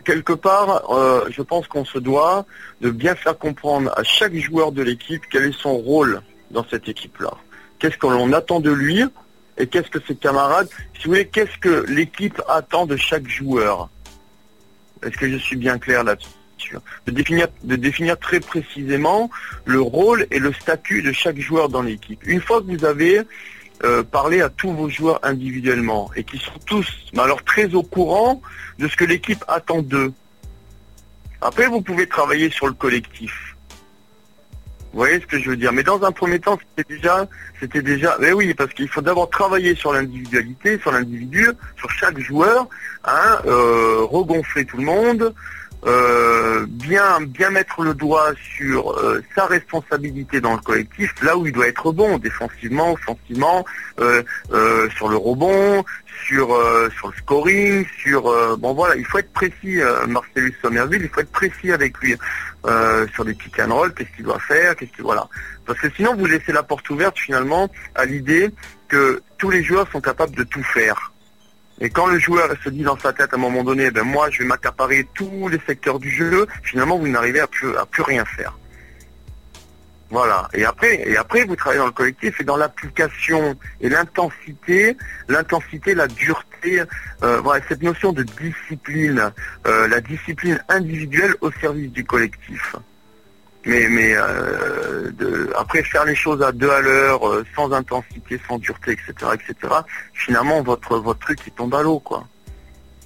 T: Quelque part, euh, je pense qu'on se doit de bien faire comprendre à chaque joueur de l'équipe quel est son rôle dans cette équipe-là. Qu'est-ce que l'on attend de lui et qu'est-ce que ses camarades, si vous voulez, qu'est-ce que l'équipe attend de chaque joueur? Est-ce que je suis bien clair là-dessus? De définir, de définir très précisément le rôle et le statut de chaque joueur dans l'équipe. Une fois que vous avez euh, parler à tous vos joueurs individuellement et qui sont tous, mais alors très au courant de ce que l'équipe attend d'eux. Après, vous pouvez travailler sur le collectif. Vous voyez ce que je veux dire? Mais dans un premier temps, c'était déjà, c'était déjà, mais oui, parce qu'il faut d'abord travailler sur l'individualité, sur l'individu, sur chaque joueur, hein, euh, regonfler tout le monde, euh, bien, bien mettre le doigt sur euh, sa responsabilité dans le collectif, là où il doit être bon, défensivement, offensivement, euh, euh, sur le rebond, sur, euh, sur le scoring, sur bon voilà, il faut être précis, Marcellus Somerville, il faut être précis avec lui sur des pick and roll, qu'est-ce qu'il doit faire, qu'est-ce que voilà. Parce que sinon vous laissez la porte ouverte finalement à l'idée que tous les joueurs sont capables de tout faire. Et quand le joueur se dit dans sa tête à un moment donné, ben moi je vais m'accaparer tous les secteurs du jeu, finalement vous n'arrivez à plus, à plus rien faire. Voilà. Et après, et après vous travaillez dans le collectif et dans l'application et l'intensité, l'intensité, la dureté, euh, voilà, cette notion de discipline, euh, la discipline individuelle au service du collectif. Mais, mais euh, de- après faire les choses à deux à l'heure, euh, sans intensité, sans dureté, etc., etc. Finalement, votre votre truc il tombe à l'eau, quoi.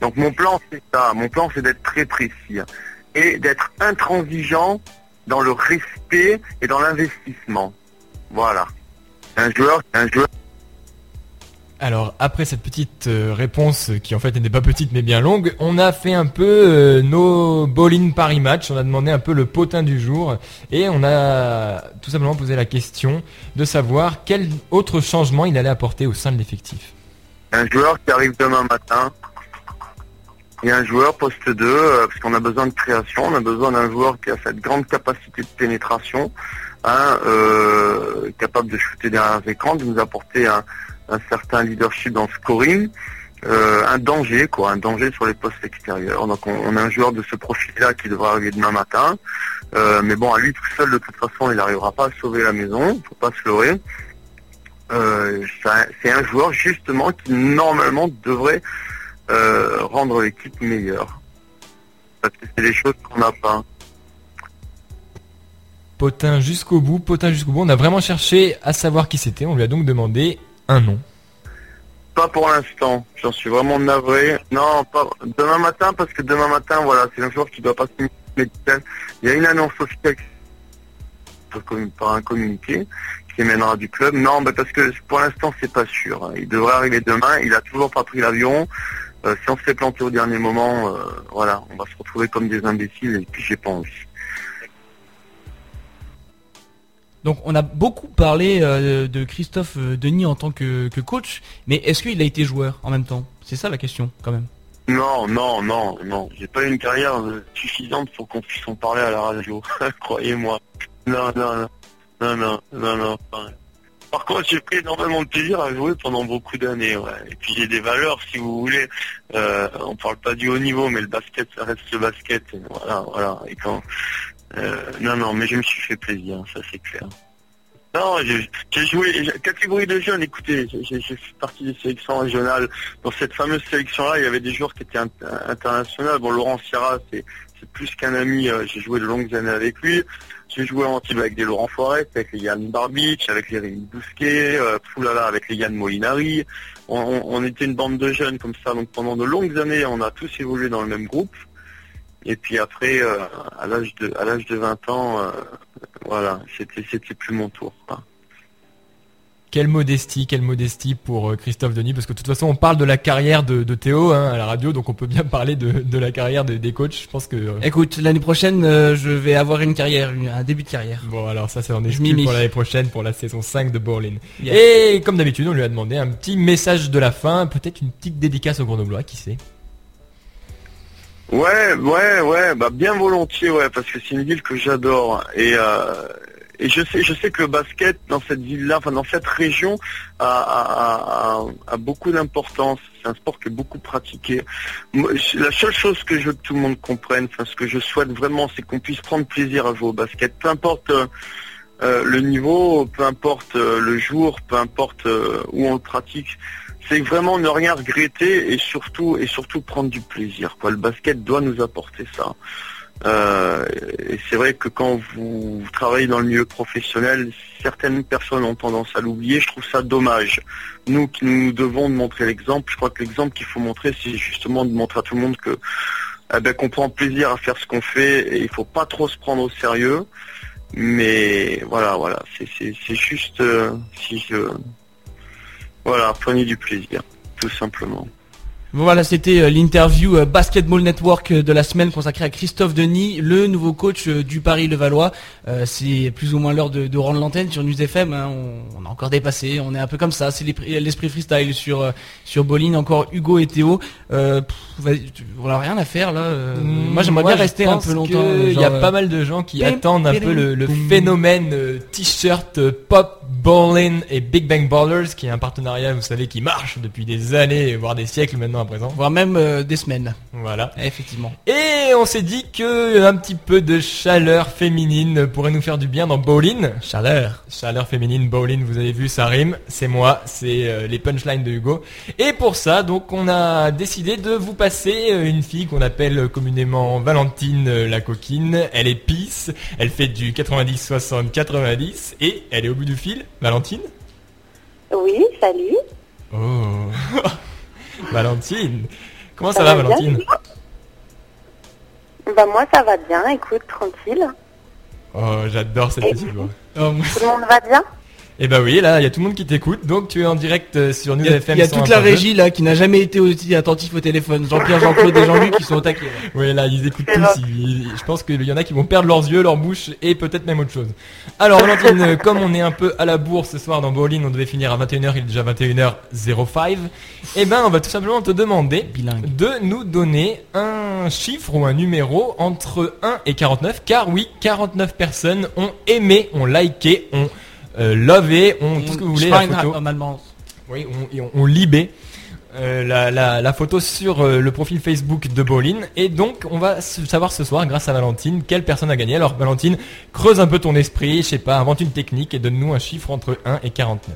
T: Donc mon plan c'est ça. Mon plan c'est d'être très précis et d'être intransigeant dans le respect et dans l'investissement. Voilà. Un joueur, un joueur.
C: Alors après cette petite euh, réponse euh, qui en fait n'était pas petite mais bien longue, on a fait un peu euh, nos ball-in Paris match, on a demandé un peu le potin du jour. Et on a tout simplement posé la question de savoir quel autre changement il allait apporter au sein de l'effectif.
T: un joueur qui arrive demain matin et un joueur poste 2, euh, parce qu'on a besoin de création, on a besoin d'un joueur qui a cette grande capacité de pénétration, hein, capable de shooter derrière les écrans, de nous apporter un, un certain leadership dans le scoring, euh, un danger, quoi, un danger sur les postes extérieurs. Donc on, a un joueur de ce profil-là qui devra arriver demain matin. Euh, mais bon, à lui tout seul, de toute façon, il n'arrivera pas à sauver la maison, faut pas se leurrer. Euh, c'est un joueur justement qui normalement devrait rendre l'équipe meilleure. Parce que c'est des choses qu'on n'a pas.
C: Potin jusqu'au bout, potin jusqu'au bout, on a vraiment cherché à savoir qui c'était, on lui a donc demandé un.
T: Pas pour l'instant, j'en suis vraiment navré. Non, pas demain matin, parce que demain matin, voilà, c'est un joueur qui doit passer une médicale. Il y a une annonce officielle par un communiqué qui émènera du club. Non, parce que pour l'instant, c'est pas sûr. Il devrait arriver demain. Il a toujours pas pris l'avion. Euh, si on se fait planter au dernier moment, euh, voilà, on va se retrouver comme des imbéciles et puis j'ai pas envie.
B: Donc on a beaucoup parlé euh, de Christophe euh, Denis en tant que, coach, mais est-ce qu'il a été joueur en même temps? C'est ça la question quand même.
T: Non, non, non, non. J'ai pas eu une carrière euh, suffisante pour qu'on puisse en parler à la radio. Croyez-moi. Non, non, non, non, non, non, Par contre, j'ai pris énormément de plaisir à jouer pendant beaucoup d'années. Et puis j'ai des valeurs, si vous voulez. On parle pas du haut niveau, mais le basket, ça reste le basket. Et voilà, voilà. Et quand, euh, non, non, mais je me suis fait plaisir, ça c'est clair. Non, j'ai joué, catégorie de jeunes, écoutez, j'ai fait partie des sélections régionales. Dans cette fameuse sélection-là, il y avait des joueurs qui étaient int- internationaux. Bon, Laurent Sierra, c'est plus qu'un ami, euh, j'ai joué de longues années avec lui. J'ai joué en team avec des Laurent Forest, avec les Yann Barbich, avec les Rémi Bousquet, euh, avec les Yann Molinari. On- on était une bande de jeunes comme ça, donc pendant de longues années, on a tous évolué dans le même groupe. Et puis après, euh, à l'âge de à l'âge de 20 ans, euh, voilà, c'était c'était plus mon tour.
C: Quelle modestie, quelle modestie pour euh, Christophe Denis, parce que de toute façon on parle de la carrière de, de Théo hein, à la radio, donc on peut bien parler de, de la carrière de- des coachs. Je pense que. euh,
B: Écoute, l'année prochaine, euh, je vais avoir une carrière, une- un début de carrière.
C: Bon, alors ça, c'est en exclu pour l'année prochaine, pour la saison 5 de Borlin.
B: Yes.
C: Et comme d'habitude, on lui a demandé un petit message de la fin, peut-être une petite dédicace au Grenoblois, qui sait.
T: Ouais, ouais, ouais, bah bien volontiers, ouais, parce que c'est une ville que j'adore et euh, et je sais, je sais que le basket dans cette ville-là, enfin dans cette région, a, a- a- beaucoup d'importance. C'est un sport qui est beaucoup pratiqué. La seule chose que je veux que tout le monde comprenne, enfin ce que je souhaite vraiment, c'est qu'on puisse prendre plaisir à jouer au basket, peu importe. euh, euh, le niveau, peu importe euh, le jour, peu importe où on le pratique, c'est vraiment ne rien regretter et surtout et surtout prendre du plaisir. Le basket doit nous apporter ça. Euh, et c'est vrai que quand vous travaillez dans le milieu professionnel, certaines personnes ont tendance à l'oublier. Je trouve ça dommage. Nous nous devons de montrer l'exemple, je crois que l'exemple qu'il faut montrer, c'est justement de montrer à tout le monde que eh ben, qu'on prend plaisir à faire ce qu'on fait et il faut pas trop se prendre au sérieux.
U: Mais voilà, voilà, c'est juste euh, si je voilà, prenez du plaisir, tout simplement.
B: Voilà, c'était euh, l'interview euh, Basketball Network euh, de la semaine consacrée à Christophe Denis, le nouveau coach du Paris Levallois. C'est plus ou moins l'heure de, de rendre l'antenne sur News FM. hein. On, on a encore dépassé, on est un peu comme ça. C'est l'esprit freestyle sur sur Bolin. Encore Hugo et Théo. Euh, pff, on n'a rien à faire là. euh. moi, j'aimerais bien rester un peu longtemps.
C: Il y a pas mal de gens qui
B: pim,
C: attendent un
B: pim,
C: peu le, phénomène euh, t-shirt pop ballin et Big Bang Ballers, qui est un partenariat, vous savez, qui marche depuis des années, voire des siècles maintenant à présent.
B: Voire même euh, des semaines.
C: Voilà.
B: Effectivement.
C: Et on s'est dit que un petit peu de chaleur féminine pourrait nous faire du bien dans Bowling.
B: Chaleur.
C: Chaleur féminine, Bowling, vous avez vu, ça rime. C'est moi, c'est euh, les punchlines de Hugo. Et pour ça, donc, on a décidé de vous passer euh, une fille qu'on appelle communément Valentine euh, la coquine. Elle est pisse, elle fait du 90, 60, 90 et elle est au bout du fil. Valentine?
V: Oui, salut.
C: Oh Valentine Comment ça,
V: Ça
C: va, Valentine
V: Bah moi ça va bien, écoute, tranquille.
C: Oh, j'adore cette
V: Et
C: petite voix.
V: Tout le monde va bien?
C: Eh bah oui, là, il y a tout le monde qui t'écoute, donc tu es en direct euh, sur News
B: Il y a,
C: FM.
B: il y a toute la
C: 101.2.
B: régie là qui n'a jamais été aussi attentif au téléphone. Jean-Pierre, Jean-Claude et Jean-Luc qui sont au taquet. là.
C: Oui, là, ils écoutent tous. ils- je pense qu'il y en a qui vont perdre leurs yeux, leur bouche et peut-être même autre chose. Alors, Valentine, euh, comme on est un peu à la bourse ce soir dans Bowling, on devait finir à 21h, il est déjà 21h05. Eh ben, on va tout simplement te demander de nous donner un chiffre ou un numéro entre 1 et 49, car oui, 49 personnes ont aimé, ont liké, ont euh, tout ce que vous voulez la photo. Oui, on, et on, on libé euh, la, la, la photo sur euh, le profil Facebook de Bolin. Et donc, on va savoir ce soir, grâce à Valentine, quelle personne a gagné. Alors, Valentine, creuse un peu ton esprit, je sais pas, invente une technique et donne-nous un chiffre entre 1 et 49.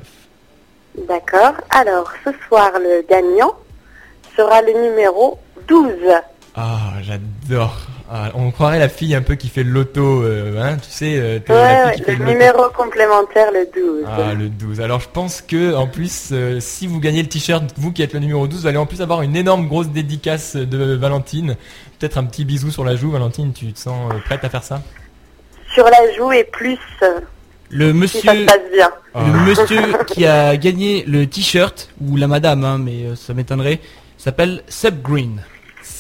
V: D'accord. Alors ce soir le gagnant sera le numéro 12.
C: Ah, j'adore. Ah, on croirait la fille un peu qui fait le loto, euh, hein, tu sais, euh,
V: Ouais,
C: la
V: ouais,
C: fille qui fait
V: le
C: loto.
V: numéro complémentaire le 12.
C: Ah, le 12. Alors, je pense que, en plus, euh, si vous gagnez le t-shirt, vous qui êtes le numéro 12, vous allez en plus avoir une énorme grosse dédicace de Valentine. Peut-être un petit bisou sur la joue, Valentine, tu te sens euh, prête à faire ça?
V: Sur la joue et plus
B: Le
V: si ça se
B: monsieur,
V: passe bien.
B: le monsieur qui a gagné le t-shirt ou la madame, hein, mais euh, ça m'étonnerait, s'appelle Seb Green.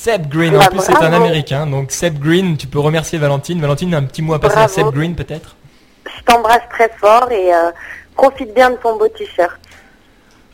C: Seb Green, en
V: Bah,
C: plus c'est un américain, donc Seb Green, tu peux remercier Valentine. Valentine, un petit mot à passer à. Seb Green peut-être?
V: Je t'embrasse très fort et euh, profite bien de ton beau t-shirt.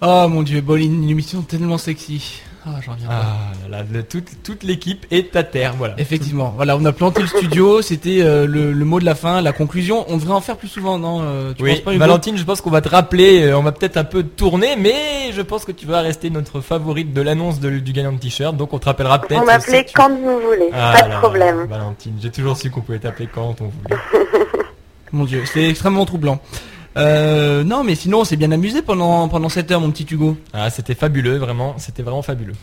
B: Oh mon dieu, Bolin, une émission tellement sexy. Ah, j'en reviens pas.
C: Ah là là, toute, toute l'équipe est à terre, voilà.
B: Effectivement, voilà, on a planté le studio, c'était euh, le, le mot de la fin, la conclusion. On devrait en faire plus souvent, non euh, tu
C: Oui,
B: penses pas, Hugo?
C: Valentine, je pense qu'on va te rappeler, euh, on va peut-être un peu tourner, mais je pense que tu vas rester notre favorite de l'annonce du gagnant de t-shirt, donc on te rappellera peut-être. Si tu-
V: quand vous voulez,
C: Ah
V: pas
C: là
V: de
C: là,
V: problème.
C: Valentine, j'ai toujours su qu'on pouvait t'appeler quand on voulait.
B: Mon dieu, c'est extrêmement troublant. Euh, non, mais sinon, on s'est bien amusé pendant, pendant cette heure, mon petit Hugo.
C: Ah, c'était fabuleux, vraiment, c'était vraiment fabuleux.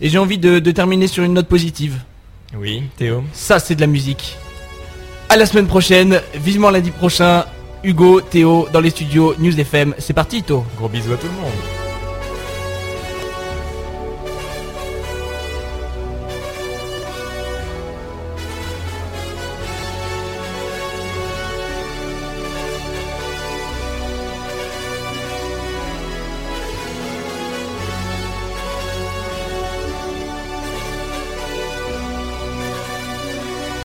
B: Et j'ai envie de, de terminer sur une note positive.
C: Oui, Théo.
B: Ça, c'est de la musique. À la semaine prochaine, vivement lundi prochain. Hugo, Théo, dans les studios News FM. C'est parti, Théo.
C: Gros bisous à tout le monde.